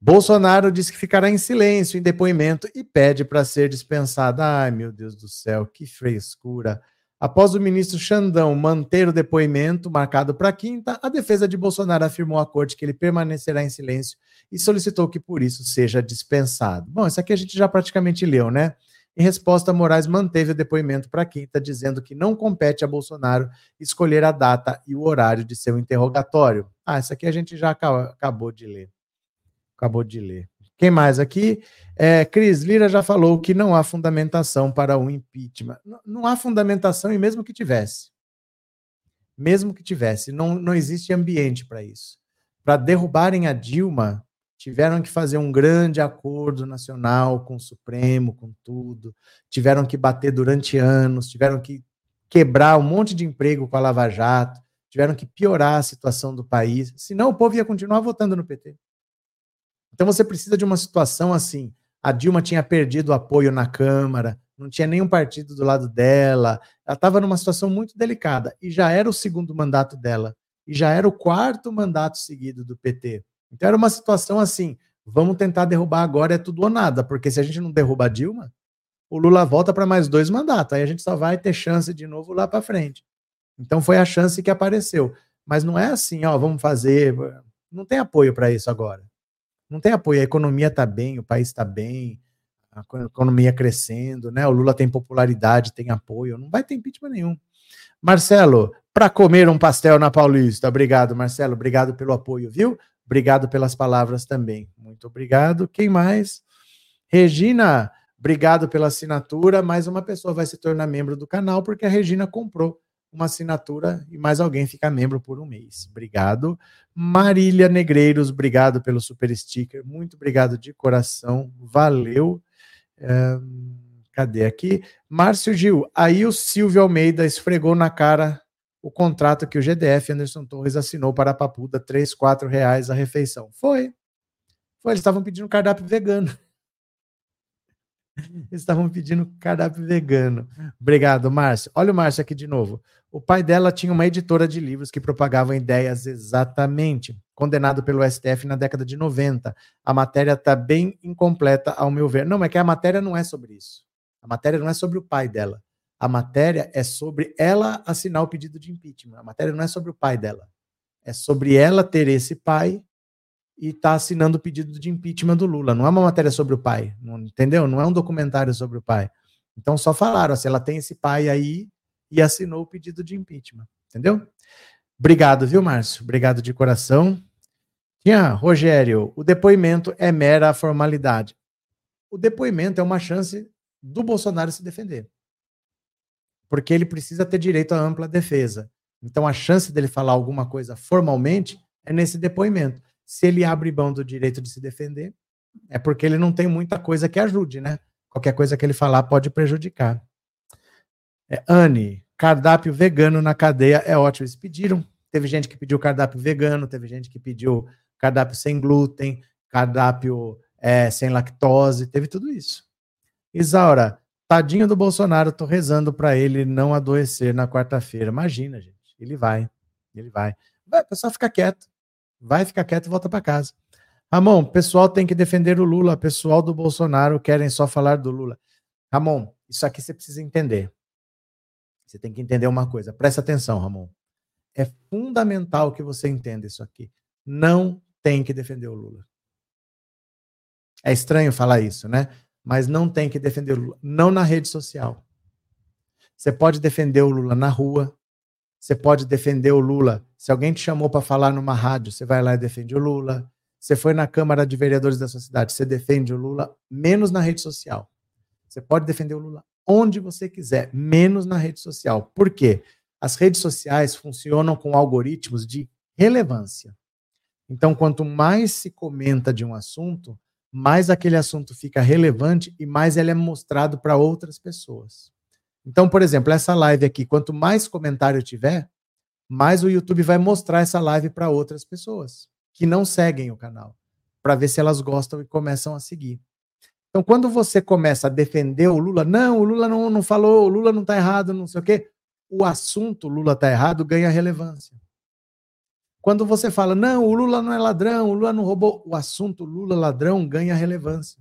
B: Bolsonaro diz que ficará em silêncio em depoimento e pede para ser dispensado. Ai, meu Deus do céu, que frescura. Após o ministro Xandão manter o depoimento marcado para quinta, a defesa de Bolsonaro afirmou à corte que ele permanecerá em silêncio e solicitou que por isso seja dispensado. Bom, isso aqui a gente já praticamente leu, né? Em resposta, Moraes manteve o depoimento para quinta, dizendo que não compete a Bolsonaro escolher a data e o horário de seu interrogatório. Ah, isso aqui a gente já acabou de ler acabou de ler. Quem mais aqui? É, Cris Lira já falou que não há fundamentação para o impeachment. Não, não há fundamentação, e mesmo que tivesse. Mesmo que tivesse, não, não existe ambiente para isso. Para derrubarem a Dilma, tiveram que fazer um grande acordo nacional com o Supremo, com tudo. Tiveram que bater durante anos, tiveram que quebrar um monte de emprego com a Lava Jato, tiveram que piorar a situação do país. Senão o povo ia continuar votando no PT. Então você precisa de uma situação assim, A Dilma tinha perdido o apoio na Câmara, não tinha nenhum partido do lado dela. Ela estava numa situação muito delicada e já era o segundo mandato dela e já era o quarto mandato seguido do PT. Então era uma situação assim, vamos tentar derrubar agora é tudo ou nada, porque se a gente não derruba a Dilma, o Lula volta para mais dois mandatos, aí a gente só vai ter chance de novo lá para frente. Então foi a chance que apareceu. Mas não é assim, ó, vamos fazer. Não tem apoio para isso agora. Não tem apoio. A economia está bem, o país está bem, a economia crescendo, né? O Lula tem popularidade, tem apoio. Não vai ter impeachment nenhum. Marcelo, para comer um pastel na Paulista. Obrigado, Marcelo. Obrigado pelo apoio, viu? Obrigado pelas palavras também. Muito obrigado. Quem mais? Regina, obrigado pela assinatura. Mais uma pessoa vai se tornar membro do canal porque a Regina comprou uma assinatura e mais alguém fica membro por um mês. Obrigado. Marília Negreiros, obrigado pelo super sticker. Muito obrigado de coração. Valeu. É, cadê aqui? Márcio Gil, aí o Silvio Almeida esfregou na cara o contrato que o GDF Anderson Torres assinou para a Papuda, quatro reais a refeição. Foi. Foi, eles estavam pedindo cardápio vegano. Eles estavam pedindo cardápio vegano. Obrigado, Márcio. Olha o Márcio aqui de novo. O pai dela tinha uma editora de livros que propagava ideias exatamente. Condenado pelo STF na década de 90. A matéria está bem incompleta, ao meu ver. Não, é que a matéria não é sobre isso. A matéria não é sobre o pai dela. A matéria é sobre ela assinar o pedido de impeachment. A matéria não é sobre o pai dela. É sobre ela ter esse pai e está assinando o pedido de impeachment do Lula. Não é uma matéria sobre o pai, não, entendeu? Não é um documentário sobre o pai. Então só falaram assim, ela tem esse pai aí e assinou o pedido de impeachment, entendeu? Obrigado, viu, Márcio? Obrigado de coração. Tinha, Rogério, o depoimento é mera formalidade. O depoimento é uma chance do Bolsonaro se defender. Porque ele precisa ter direito à ampla defesa. Então a chance dele falar alguma coisa formalmente é nesse depoimento. Se ele abre mão do direito de se defender, é porque ele não tem muita coisa que ajude, né? Qualquer coisa que ele falar pode prejudicar. É, Anne, cardápio vegano na cadeia é ótimo. Eles pediram. Teve gente que pediu cardápio vegano, teve gente que pediu cardápio sem glúten, cardápio é, sem lactose, teve tudo isso. Isaura, tadinho do Bolsonaro, tô rezando para ele não adoecer na quarta-feira. Imagina, gente. Ele vai. Ele vai. Vai, pessoal fica quieto. Vai ficar quieto e volta para casa. Ramon, pessoal tem que defender o Lula, pessoal do Bolsonaro querem só falar do Lula. Ramon, isso aqui você precisa entender. Você tem que entender uma coisa. Presta atenção, Ramon. É fundamental que você entenda isso aqui. Não tem que defender o Lula. É estranho falar isso, né? Mas não tem que defender o Lula. Não na rede social. Você pode defender o Lula na rua. Você pode defender o Lula. Se alguém te chamou para falar numa rádio, você vai lá e defende o Lula. Você foi na Câmara de Vereadores da sua cidade, você defende o Lula, menos na rede social. Você pode defender o Lula onde você quiser, menos na rede social. Por quê? As redes sociais funcionam com algoritmos de relevância. Então, quanto mais se comenta de um assunto, mais aquele assunto fica relevante e mais ele é mostrado para outras pessoas. Então, por exemplo, essa live aqui, quanto mais comentário tiver, mais o YouTube vai mostrar essa live para outras pessoas que não seguem o canal, para ver se elas gostam e começam a seguir. Então, quando você começa a defender o Lula, não, o Lula não, não falou, o Lula não está errado, não sei o quê, o assunto Lula está errado ganha relevância. Quando você fala, não, o Lula não é ladrão, o Lula não roubou, o assunto Lula ladrão ganha relevância.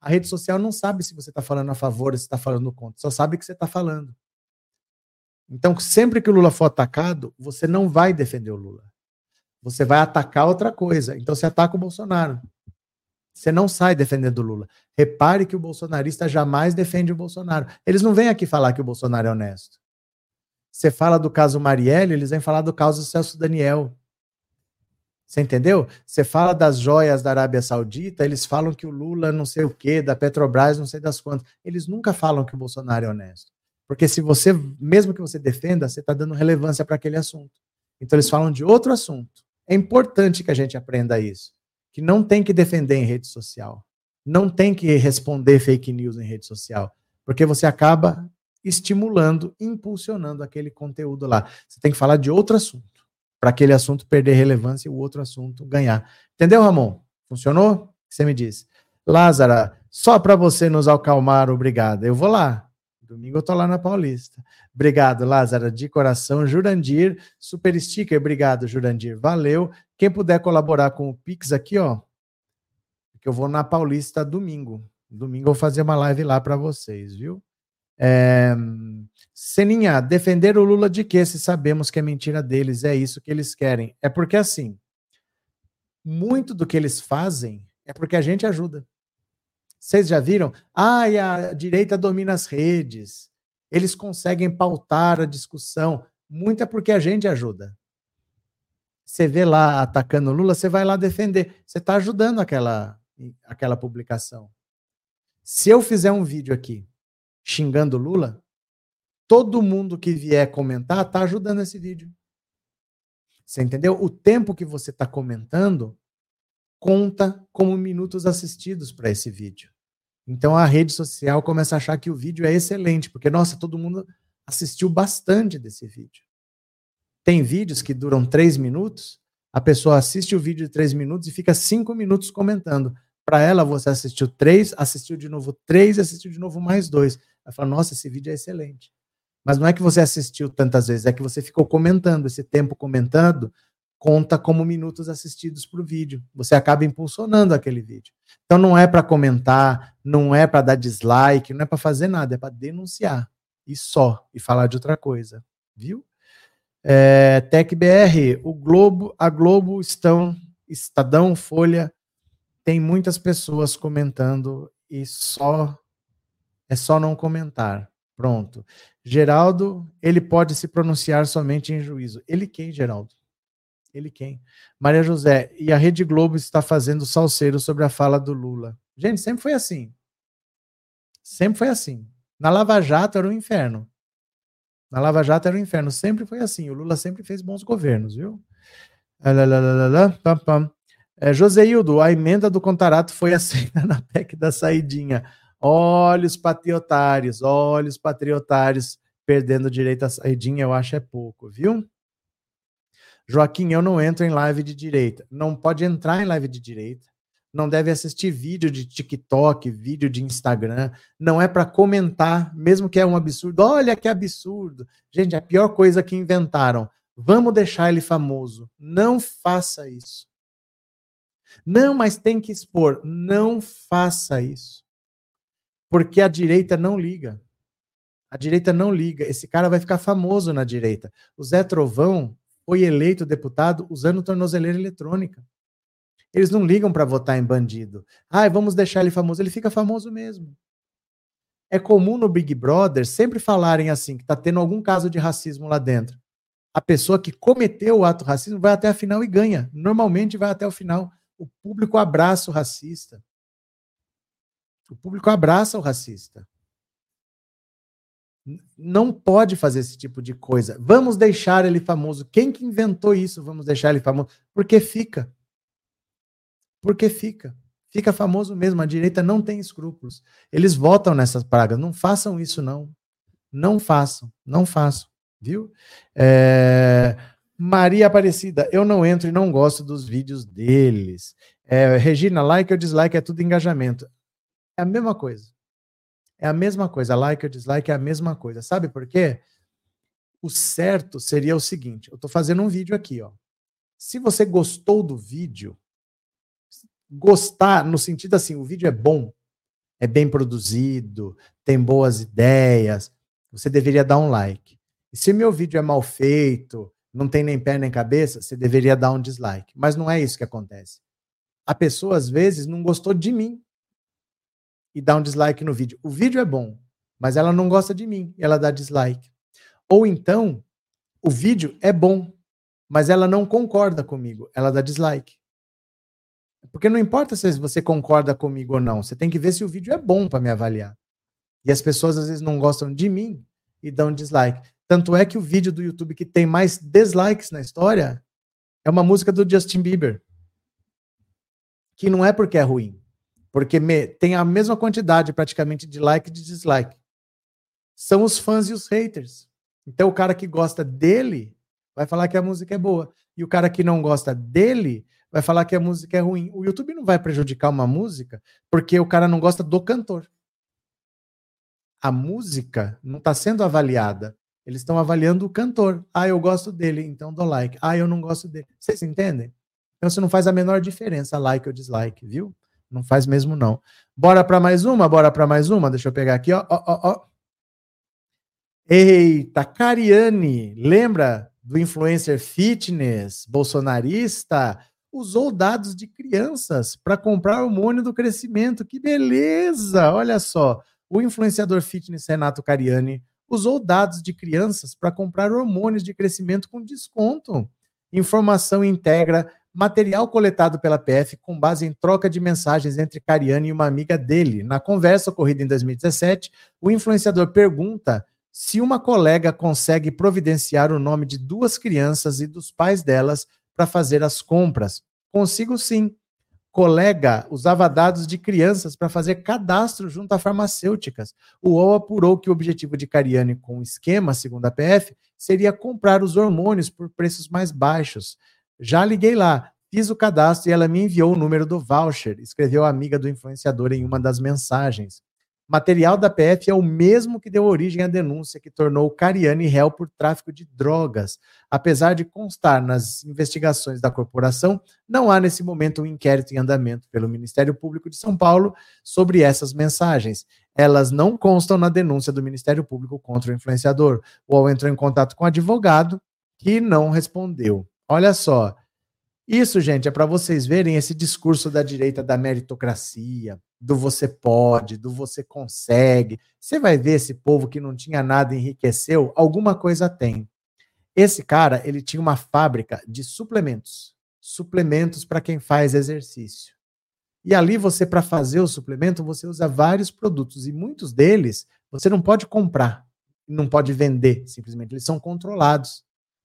B: A rede social não sabe se você está falando a favor ou se está falando contra, só sabe que você está falando. Então, sempre que o Lula for atacado, você não vai defender o Lula. Você vai atacar outra coisa. Então, você ataca o Bolsonaro. Você não sai defendendo o Lula. Repare que o bolsonarista jamais defende o Bolsonaro. Eles não vêm aqui falar que o Bolsonaro é honesto. Você fala do caso Marielle, eles vêm falar do caso Celso Daniel. Você entendeu? Você fala das joias da Arábia Saudita, eles falam que o Lula não sei o quê, da Petrobras não sei das quantas. Eles nunca falam que o Bolsonaro é honesto. Porque se você, mesmo que você defenda, você está dando relevância para aquele assunto. Então eles falam de outro assunto. É importante que a gente aprenda isso que não tem que defender em rede social, não tem que responder fake news em rede social, porque você acaba estimulando, impulsionando aquele conteúdo lá. Você tem que falar de outro assunto, para aquele assunto perder relevância e o outro assunto ganhar. Entendeu, Ramon? Funcionou? Você me diz. Lázara, só para você nos acalmar, obrigado. Eu vou lá. Domingo eu tô lá na Paulista. Obrigado, Lázara, de coração. Jurandir, super sticker, obrigado, Jurandir. Valeu. Quem puder colaborar com o Pix aqui, ó, que eu vou na Paulista domingo. Domingo eu vou fazer uma live lá para vocês, viu? É... Seninha, defender o Lula de quê? Se sabemos que é mentira deles, é isso que eles querem. É porque assim, muito do que eles fazem é porque a gente ajuda. Vocês já viram? Ah, e a direita domina as redes. Eles conseguem pautar a discussão. Muito é porque a gente ajuda. Você vê lá atacando Lula, você vai lá defender. Você está ajudando aquela, aquela publicação. Se eu fizer um vídeo aqui xingando Lula, todo mundo que vier comentar está ajudando esse vídeo. Você entendeu? O tempo que você está comentando conta como minutos assistidos para esse vídeo. Então a rede social começa a achar que o vídeo é excelente, porque, nossa, todo mundo assistiu bastante desse vídeo. Tem vídeos que duram três minutos, a pessoa assiste o vídeo de três minutos e fica cinco minutos comentando. Para ela, você assistiu três, assistiu de novo três, assistiu de novo mais dois. Ela fala, nossa, esse vídeo é excelente. Mas não é que você assistiu tantas vezes, é que você ficou comentando. Esse tempo comentando conta como minutos assistidos para o vídeo. Você acaba impulsionando aquele vídeo. Então não é para comentar, não é para dar dislike, não é para fazer nada, é para denunciar. E só, e falar de outra coisa. Viu? É, TecBR, o Globo, a Globo estão, Estadão, Folha, tem muitas pessoas comentando e só é só não comentar. Pronto. Geraldo, ele pode se pronunciar somente em juízo. Ele quem, Geraldo? Ele quem? Maria José, e a Rede Globo está fazendo salseiro sobre a fala do Lula. Gente, sempre foi assim. Sempre foi assim. Na Lava Jato era um inferno. Na Lava Jato era um inferno. Sempre foi assim. O Lula sempre fez bons governos, viu? É, Joseildo, a emenda do Contarato foi aceita na PEC da saidinha. Olha os patriotários, olha os patriotários perdendo direito à saidinha, eu acho é pouco, viu? Joaquim, eu não entro em live de direita. Não pode entrar em live de direita. Não deve assistir vídeo de TikTok, vídeo de Instagram. Não é para comentar, mesmo que é um absurdo. Olha que absurdo. Gente, a pior coisa que inventaram. Vamos deixar ele famoso. Não faça isso. Não, mas tem que expor. Não faça isso. Porque a direita não liga. A direita não liga. Esse cara vai ficar famoso na direita. O Zé Trovão foi eleito deputado usando tornozeleira eletrônica. Eles não ligam para votar em bandido. Ah, vamos deixar ele famoso. Ele fica famoso mesmo. É comum no Big Brother sempre falarem assim, que está tendo algum caso de racismo lá dentro. A pessoa que cometeu o ato racismo vai até a final e ganha. Normalmente vai até o final. O público abraça o racista. O público abraça o racista não pode fazer esse tipo de coisa. Vamos deixar ele famoso. Quem que inventou isso? Vamos deixar ele famoso. Porque fica. Porque fica. Fica famoso mesmo. A direita não tem escrúpulos. Eles votam nessas pragas. Não façam isso, não. Não façam. Não façam. Viu? É... Maria Aparecida, eu não entro e não gosto dos vídeos deles. É, Regina, like ou dislike é tudo engajamento. É a mesma coisa. É a mesma coisa, like ou dislike é a mesma coisa. Sabe por quê? O certo seria o seguinte: eu estou fazendo um vídeo aqui, ó. Se você gostou do vídeo, gostar no sentido assim, o vídeo é bom, é bem produzido, tem boas ideias, você deveria dar um like. E se meu vídeo é mal feito, não tem nem pé nem cabeça, você deveria dar um dislike. Mas não é isso que acontece. A pessoa às vezes não gostou de mim e dá um dislike no vídeo. O vídeo é bom, mas ela não gosta de mim e ela dá dislike. Ou então, o vídeo é bom, mas ela não concorda comigo, ela dá dislike. Porque não importa se você concorda comigo ou não, você tem que ver se o vídeo é bom para me avaliar. E as pessoas às vezes não gostam de mim e dão dislike. Tanto é que o vídeo do YouTube que tem mais dislikes na história é uma música do Justin Bieber. Que não é porque é ruim, porque me, tem a mesma quantidade praticamente de like e de dislike. São os fãs e os haters. Então o cara que gosta dele vai falar que a música é boa. E o cara que não gosta dele vai falar que a música é ruim. O YouTube não vai prejudicar uma música porque o cara não gosta do cantor. A música não está sendo avaliada. Eles estão avaliando o cantor. Ah, eu gosto dele, então dou like. Ah, eu não gosto dele. Vocês entendem? Então isso não faz a menor diferença, like ou dislike, viu? Não faz mesmo não. Bora para mais uma? Bora para mais uma? Deixa eu pegar aqui, ó, ó, ó, ó. Eita, Cariani, lembra do influencer fitness bolsonarista? Usou dados de crianças para comprar hormônio do crescimento. Que beleza! Olha só, o influenciador fitness Renato Cariani usou dados de crianças para comprar hormônios de crescimento com desconto. Informação integra material coletado pela PF com base em troca de mensagens entre Cariani e uma amiga dele. Na conversa ocorrida em 2017, o influenciador pergunta se uma colega consegue providenciar o nome de duas crianças e dos pais delas para fazer as compras. Consigo sim. Colega usava dados de crianças para fazer cadastro junto a farmacêuticas. O UOL apurou que o objetivo de Cariani com o esquema, segundo a PF, seria comprar os hormônios por preços mais baixos. Já liguei lá, fiz o cadastro e ela me enviou o número do voucher, escreveu a amiga do influenciador em uma das mensagens. Material da PF é o mesmo que deu origem à denúncia que tornou Cariani réu por tráfico de drogas. Apesar de constar nas investigações da corporação, não há nesse momento um inquérito em andamento pelo Ministério Público de São Paulo sobre essas mensagens. Elas não constam na denúncia do Ministério Público contra o influenciador. O UOL entrou em contato com o advogado, que não respondeu. Olha só. Isso, gente, é para vocês verem esse discurso da direita da meritocracia, do você pode, do você consegue. Você vai ver esse povo que não tinha nada enriqueceu, alguma coisa tem. Esse cara, ele tinha uma fábrica de suplementos, suplementos para quem faz exercício. E ali você para fazer o suplemento, você usa vários produtos e muitos deles você não pode comprar, não pode vender, simplesmente eles são controlados.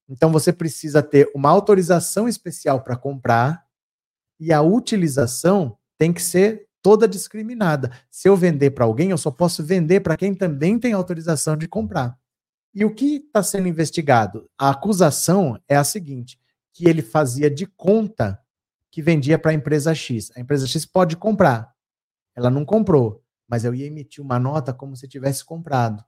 B: Então você precisa ter uma autorização especial para comprar e a utilização tem que ser toda discriminada. Se eu vender para alguém, eu só posso vender para quem também tem autorização de comprar. E o que está sendo investigado? A acusação é a seguinte: que ele fazia de conta que vendia para a empresa X. A empresa X pode comprar. Ela não comprou, mas eu ia emitir uma nota como se tivesse comprado.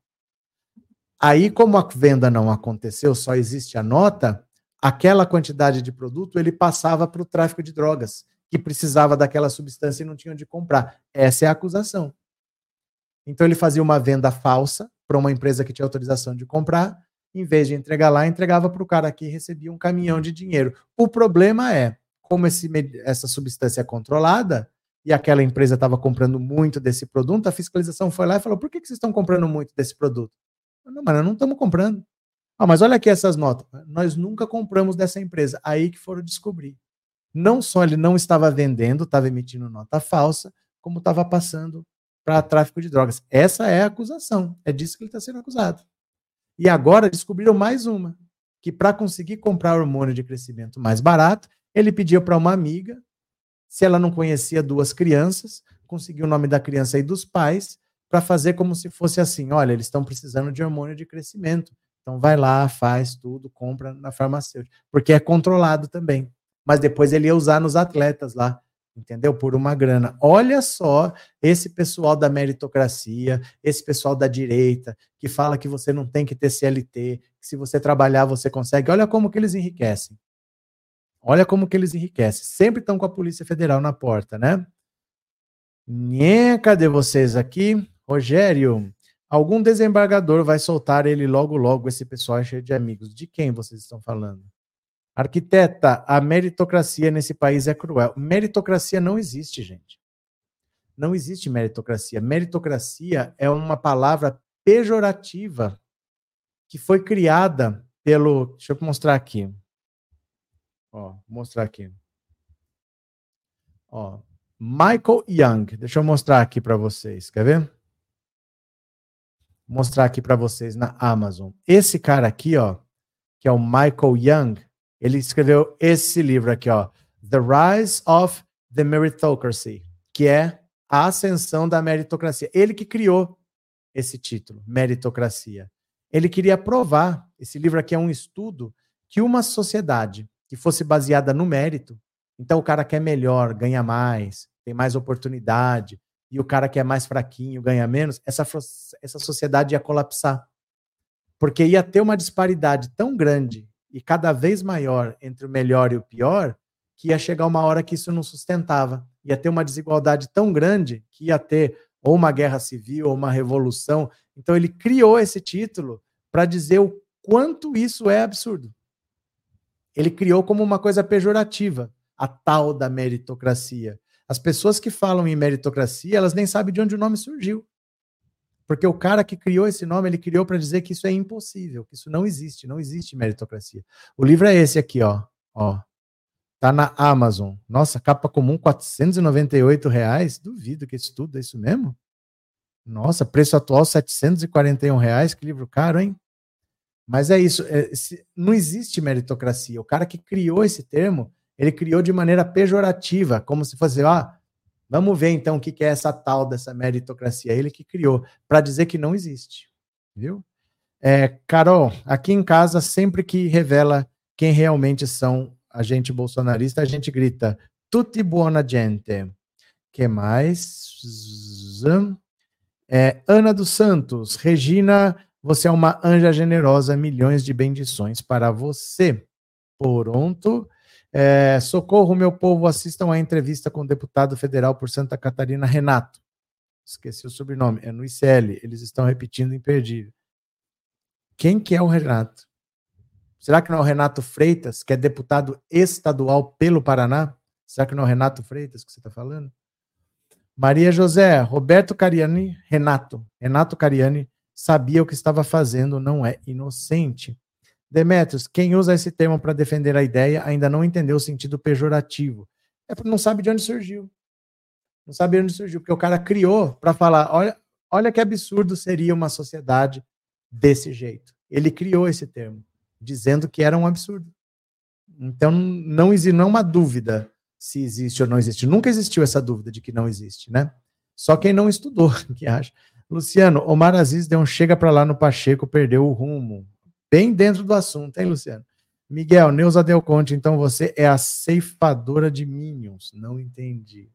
B: Aí, como a venda não aconteceu, só existe a nota, aquela quantidade de produto ele passava para o tráfico de drogas, que precisava daquela substância e não tinha onde comprar. Essa é a acusação. Então ele fazia uma venda falsa para uma empresa que tinha autorização de comprar, em vez de entregar lá, entregava para o cara que recebia um caminhão de dinheiro. O problema é, como esse, essa substância é controlada, e aquela empresa estava comprando muito desse produto, a fiscalização foi lá e falou: por que, que vocês estão comprando muito desse produto? Não, mas nós não estamos comprando. Ah, mas olha aqui essas notas. Nós nunca compramos dessa empresa. Aí que foram descobrir. Não só ele não estava vendendo, estava emitindo nota falsa, como estava passando para tráfico de drogas. Essa é a acusação. É disso que ele está sendo acusado. E agora descobriram mais uma, que para conseguir comprar hormônio de crescimento mais barato, ele pediu para uma amiga, se ela não conhecia duas crianças, conseguiu o nome da criança e dos pais, para fazer como se fosse assim: olha, eles estão precisando de hormônio de crescimento. Então vai lá, faz tudo, compra na farmacêutica, porque é controlado também. Mas depois ele ia usar nos atletas lá, entendeu? Por uma grana. Olha só esse pessoal da meritocracia, esse pessoal da direita, que fala que você não tem que ter CLT, que se você trabalhar você consegue. Olha como que eles enriquecem. Olha como que eles enriquecem. Sempre estão com a Polícia Federal na porta, né? Nhê, cadê vocês aqui? Rogério, algum desembargador vai soltar ele logo, logo, esse pessoal é cheio de amigos. De quem vocês estão falando? Arquiteta, a meritocracia nesse país é cruel. Meritocracia não existe, gente. Não existe meritocracia. Meritocracia é uma palavra pejorativa que foi criada pelo. Deixa eu mostrar aqui. Ó, vou mostrar aqui. Ó, Michael Young. Deixa eu mostrar aqui para vocês. Quer ver? mostrar aqui para vocês na Amazon. Esse cara aqui, ó, que é o Michael Young, ele escreveu esse livro aqui, ó, The Rise of the Meritocracy, que é a ascensão da meritocracia. Ele que criou esse título, Meritocracia. Ele queria provar, esse livro aqui é um estudo, que uma sociedade que fosse baseada no mérito, Então o cara que é melhor ganha mais, tem mais oportunidade, e o cara que é mais fraquinho ganha menos, essa, essa sociedade ia colapsar. Porque ia ter uma disparidade tão grande e cada vez maior entre o melhor e o pior, que ia chegar uma hora que isso não sustentava. Ia ter uma desigualdade tão grande que ia ter ou uma guerra civil ou uma revolução. Então ele criou esse título para dizer o quanto isso é absurdo. Ele criou como uma coisa pejorativa a tal da meritocracia. As pessoas que falam em meritocracia, elas nem sabem de onde o nome surgiu. Porque o cara que criou esse nome, ele criou para dizer que isso é impossível, que isso não existe, não existe meritocracia. O livro é esse aqui, ó. ó. Tá na Amazon. Nossa, capa comum, 498 reais. Duvido que isso tudo é isso mesmo. Nossa, preço atual, 741 reais. Que livro caro, hein? Mas é isso. É, não existe meritocracia. O cara que criou esse termo, ele criou de maneira pejorativa, como se fosse, ah, Vamos ver então o que é essa tal dessa meritocracia. Ele que criou, para dizer que não existe. Viu? É, Carol, aqui em casa, sempre que revela quem realmente são a gente bolsonarista, a gente grita tutti buona gente. que mais? É, Ana dos Santos, Regina, você é uma anja generosa, milhões de bendições para você. Pronto. É, socorro, meu povo, assistam a entrevista com o deputado federal por Santa Catarina, Renato. Esqueci o sobrenome, é no ICL. Eles estão repetindo imperdível. Quem que é o Renato? Será que não é o Renato Freitas, que é deputado estadual pelo Paraná? Será que não é o Renato Freitas que você está falando? Maria José, Roberto Cariani, Renato. Renato Cariani sabia o que estava fazendo, não é inocente. Demetrios, quem usa esse termo para defender a ideia ainda não entendeu o sentido pejorativo. É porque não sabe de onde surgiu. Não sabe de onde surgiu, porque o cara criou para falar: olha, olha que absurdo seria uma sociedade desse jeito. Ele criou esse termo, dizendo que era um absurdo. Então, não existe não é uma dúvida se existe ou não existe. Nunca existiu essa dúvida de que não existe, né? Só quem não estudou que acha. Luciano, Omar Aziz deu um chega para lá no Pacheco, perdeu o rumo bem dentro do assunto, hein, Luciano? Miguel, Neuza Del Conte, então você é a ceifadora de Minions. Não entendi.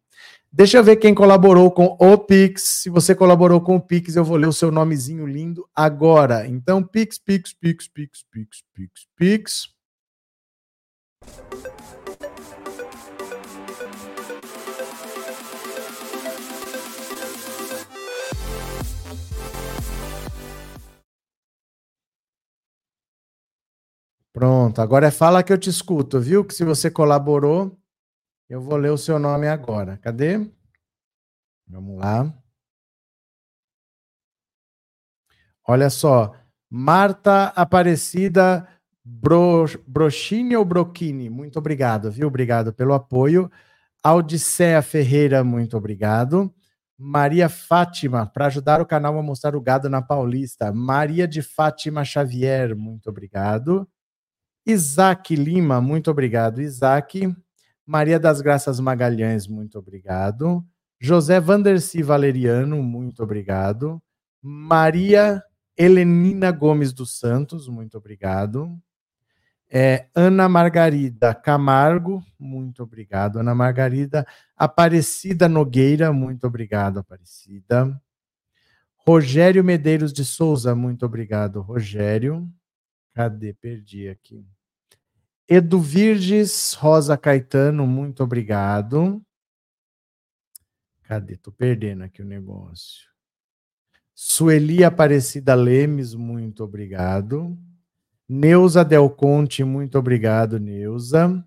B: Deixa eu ver quem colaborou com o Pix. Se você colaborou com o Pix, eu vou ler o seu nomezinho lindo agora. Então, Pix, Pix, Pix, Pix, Pix, Pix, Pix. Pronto, agora é fala que eu te escuto, viu? Que se você colaborou, eu vou ler o seu nome agora. Cadê? Vamos lá. Olha só, Marta Aparecida Bro, Brochini ou Brochini, muito obrigado, viu? Obrigado pelo apoio. Odisseia Ferreira, muito obrigado. Maria Fátima, para ajudar o canal a mostrar o gado na Paulista. Maria de Fátima Xavier, muito obrigado. Isaac Lima, muito obrigado, Isaac. Maria das Graças Magalhães, muito obrigado. José Vanderci Valeriano, muito obrigado. Maria Helenina Gomes dos Santos, muito obrigado. É, Ana Margarida Camargo, muito obrigado, Ana Margarida. Aparecida Nogueira, muito obrigado, Aparecida. Rogério Medeiros de Souza, muito obrigado, Rogério. Cadê? Perdi aqui. Edu Virges Rosa Caetano, muito obrigado. Cadê? Tô perdendo aqui o negócio. Sueli Aparecida Lemes, muito obrigado. Neuza Del Conte, muito obrigado, Neuza.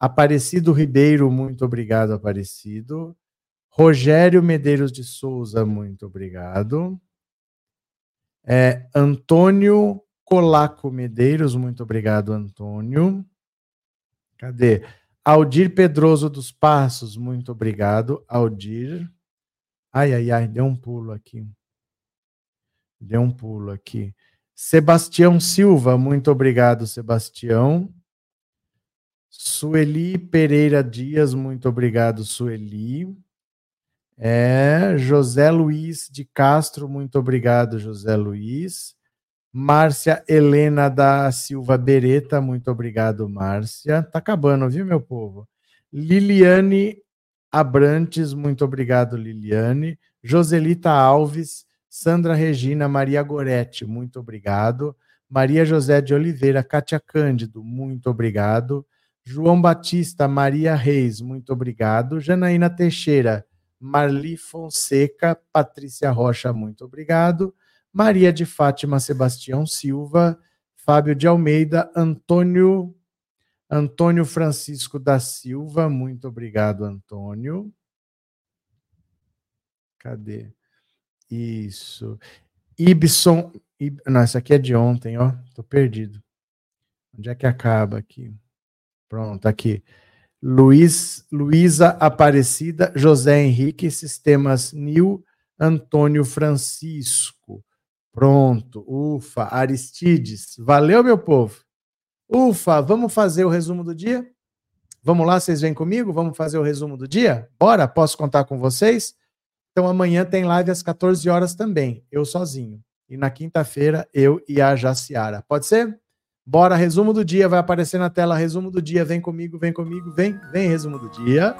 B: Aparecido Ribeiro, muito obrigado, Aparecido. Rogério Medeiros de Souza, muito obrigado. É, Antônio Colaco Medeiros, muito obrigado, Antônio. Cadê? Aldir Pedroso dos Passos, muito obrigado, Aldir. Ai, ai, ai, deu um pulo aqui. Deu um pulo aqui. Sebastião Silva, muito obrigado, Sebastião. Sueli Pereira Dias, muito obrigado, Sueli. É, José Luiz de Castro, muito obrigado, José Luiz. Márcia Helena da Silva Bereta, muito obrigado, Márcia. Tá acabando, viu, meu povo? Liliane Abrantes, muito obrigado, Liliane. Joselita Alves, Sandra Regina, Maria Goretti, muito obrigado. Maria José de Oliveira, Cátia Cândido, muito obrigado. João Batista, Maria Reis, muito obrigado. Janaína Teixeira, Marli Fonseca, Patrícia Rocha, muito obrigado. Maria de Fátima Sebastião Silva, Fábio de Almeida, Antônio Antônio Francisco da Silva, muito obrigado, Antônio. Cadê? Isso. Ibson. Ib... Não, essa aqui é de ontem, ó. Tô perdido. Onde é que acaba aqui? Pronto, aqui. Luiz, Luísa Aparecida, José Henrique, Sistemas Nil, Antônio Francisco. Pronto, ufa, Aristides. Valeu, meu povo. Ufa, vamos fazer o resumo do dia? Vamos lá, vocês vêm comigo? Vamos fazer o resumo do dia? Bora? Posso contar com vocês? Então amanhã tem live às 14 horas também, eu sozinho. E na quinta-feira, eu e a Jaciara. Pode ser? Bora, resumo do dia, vai aparecer na tela, resumo do dia, vem comigo, vem comigo, vem, vem, resumo do dia.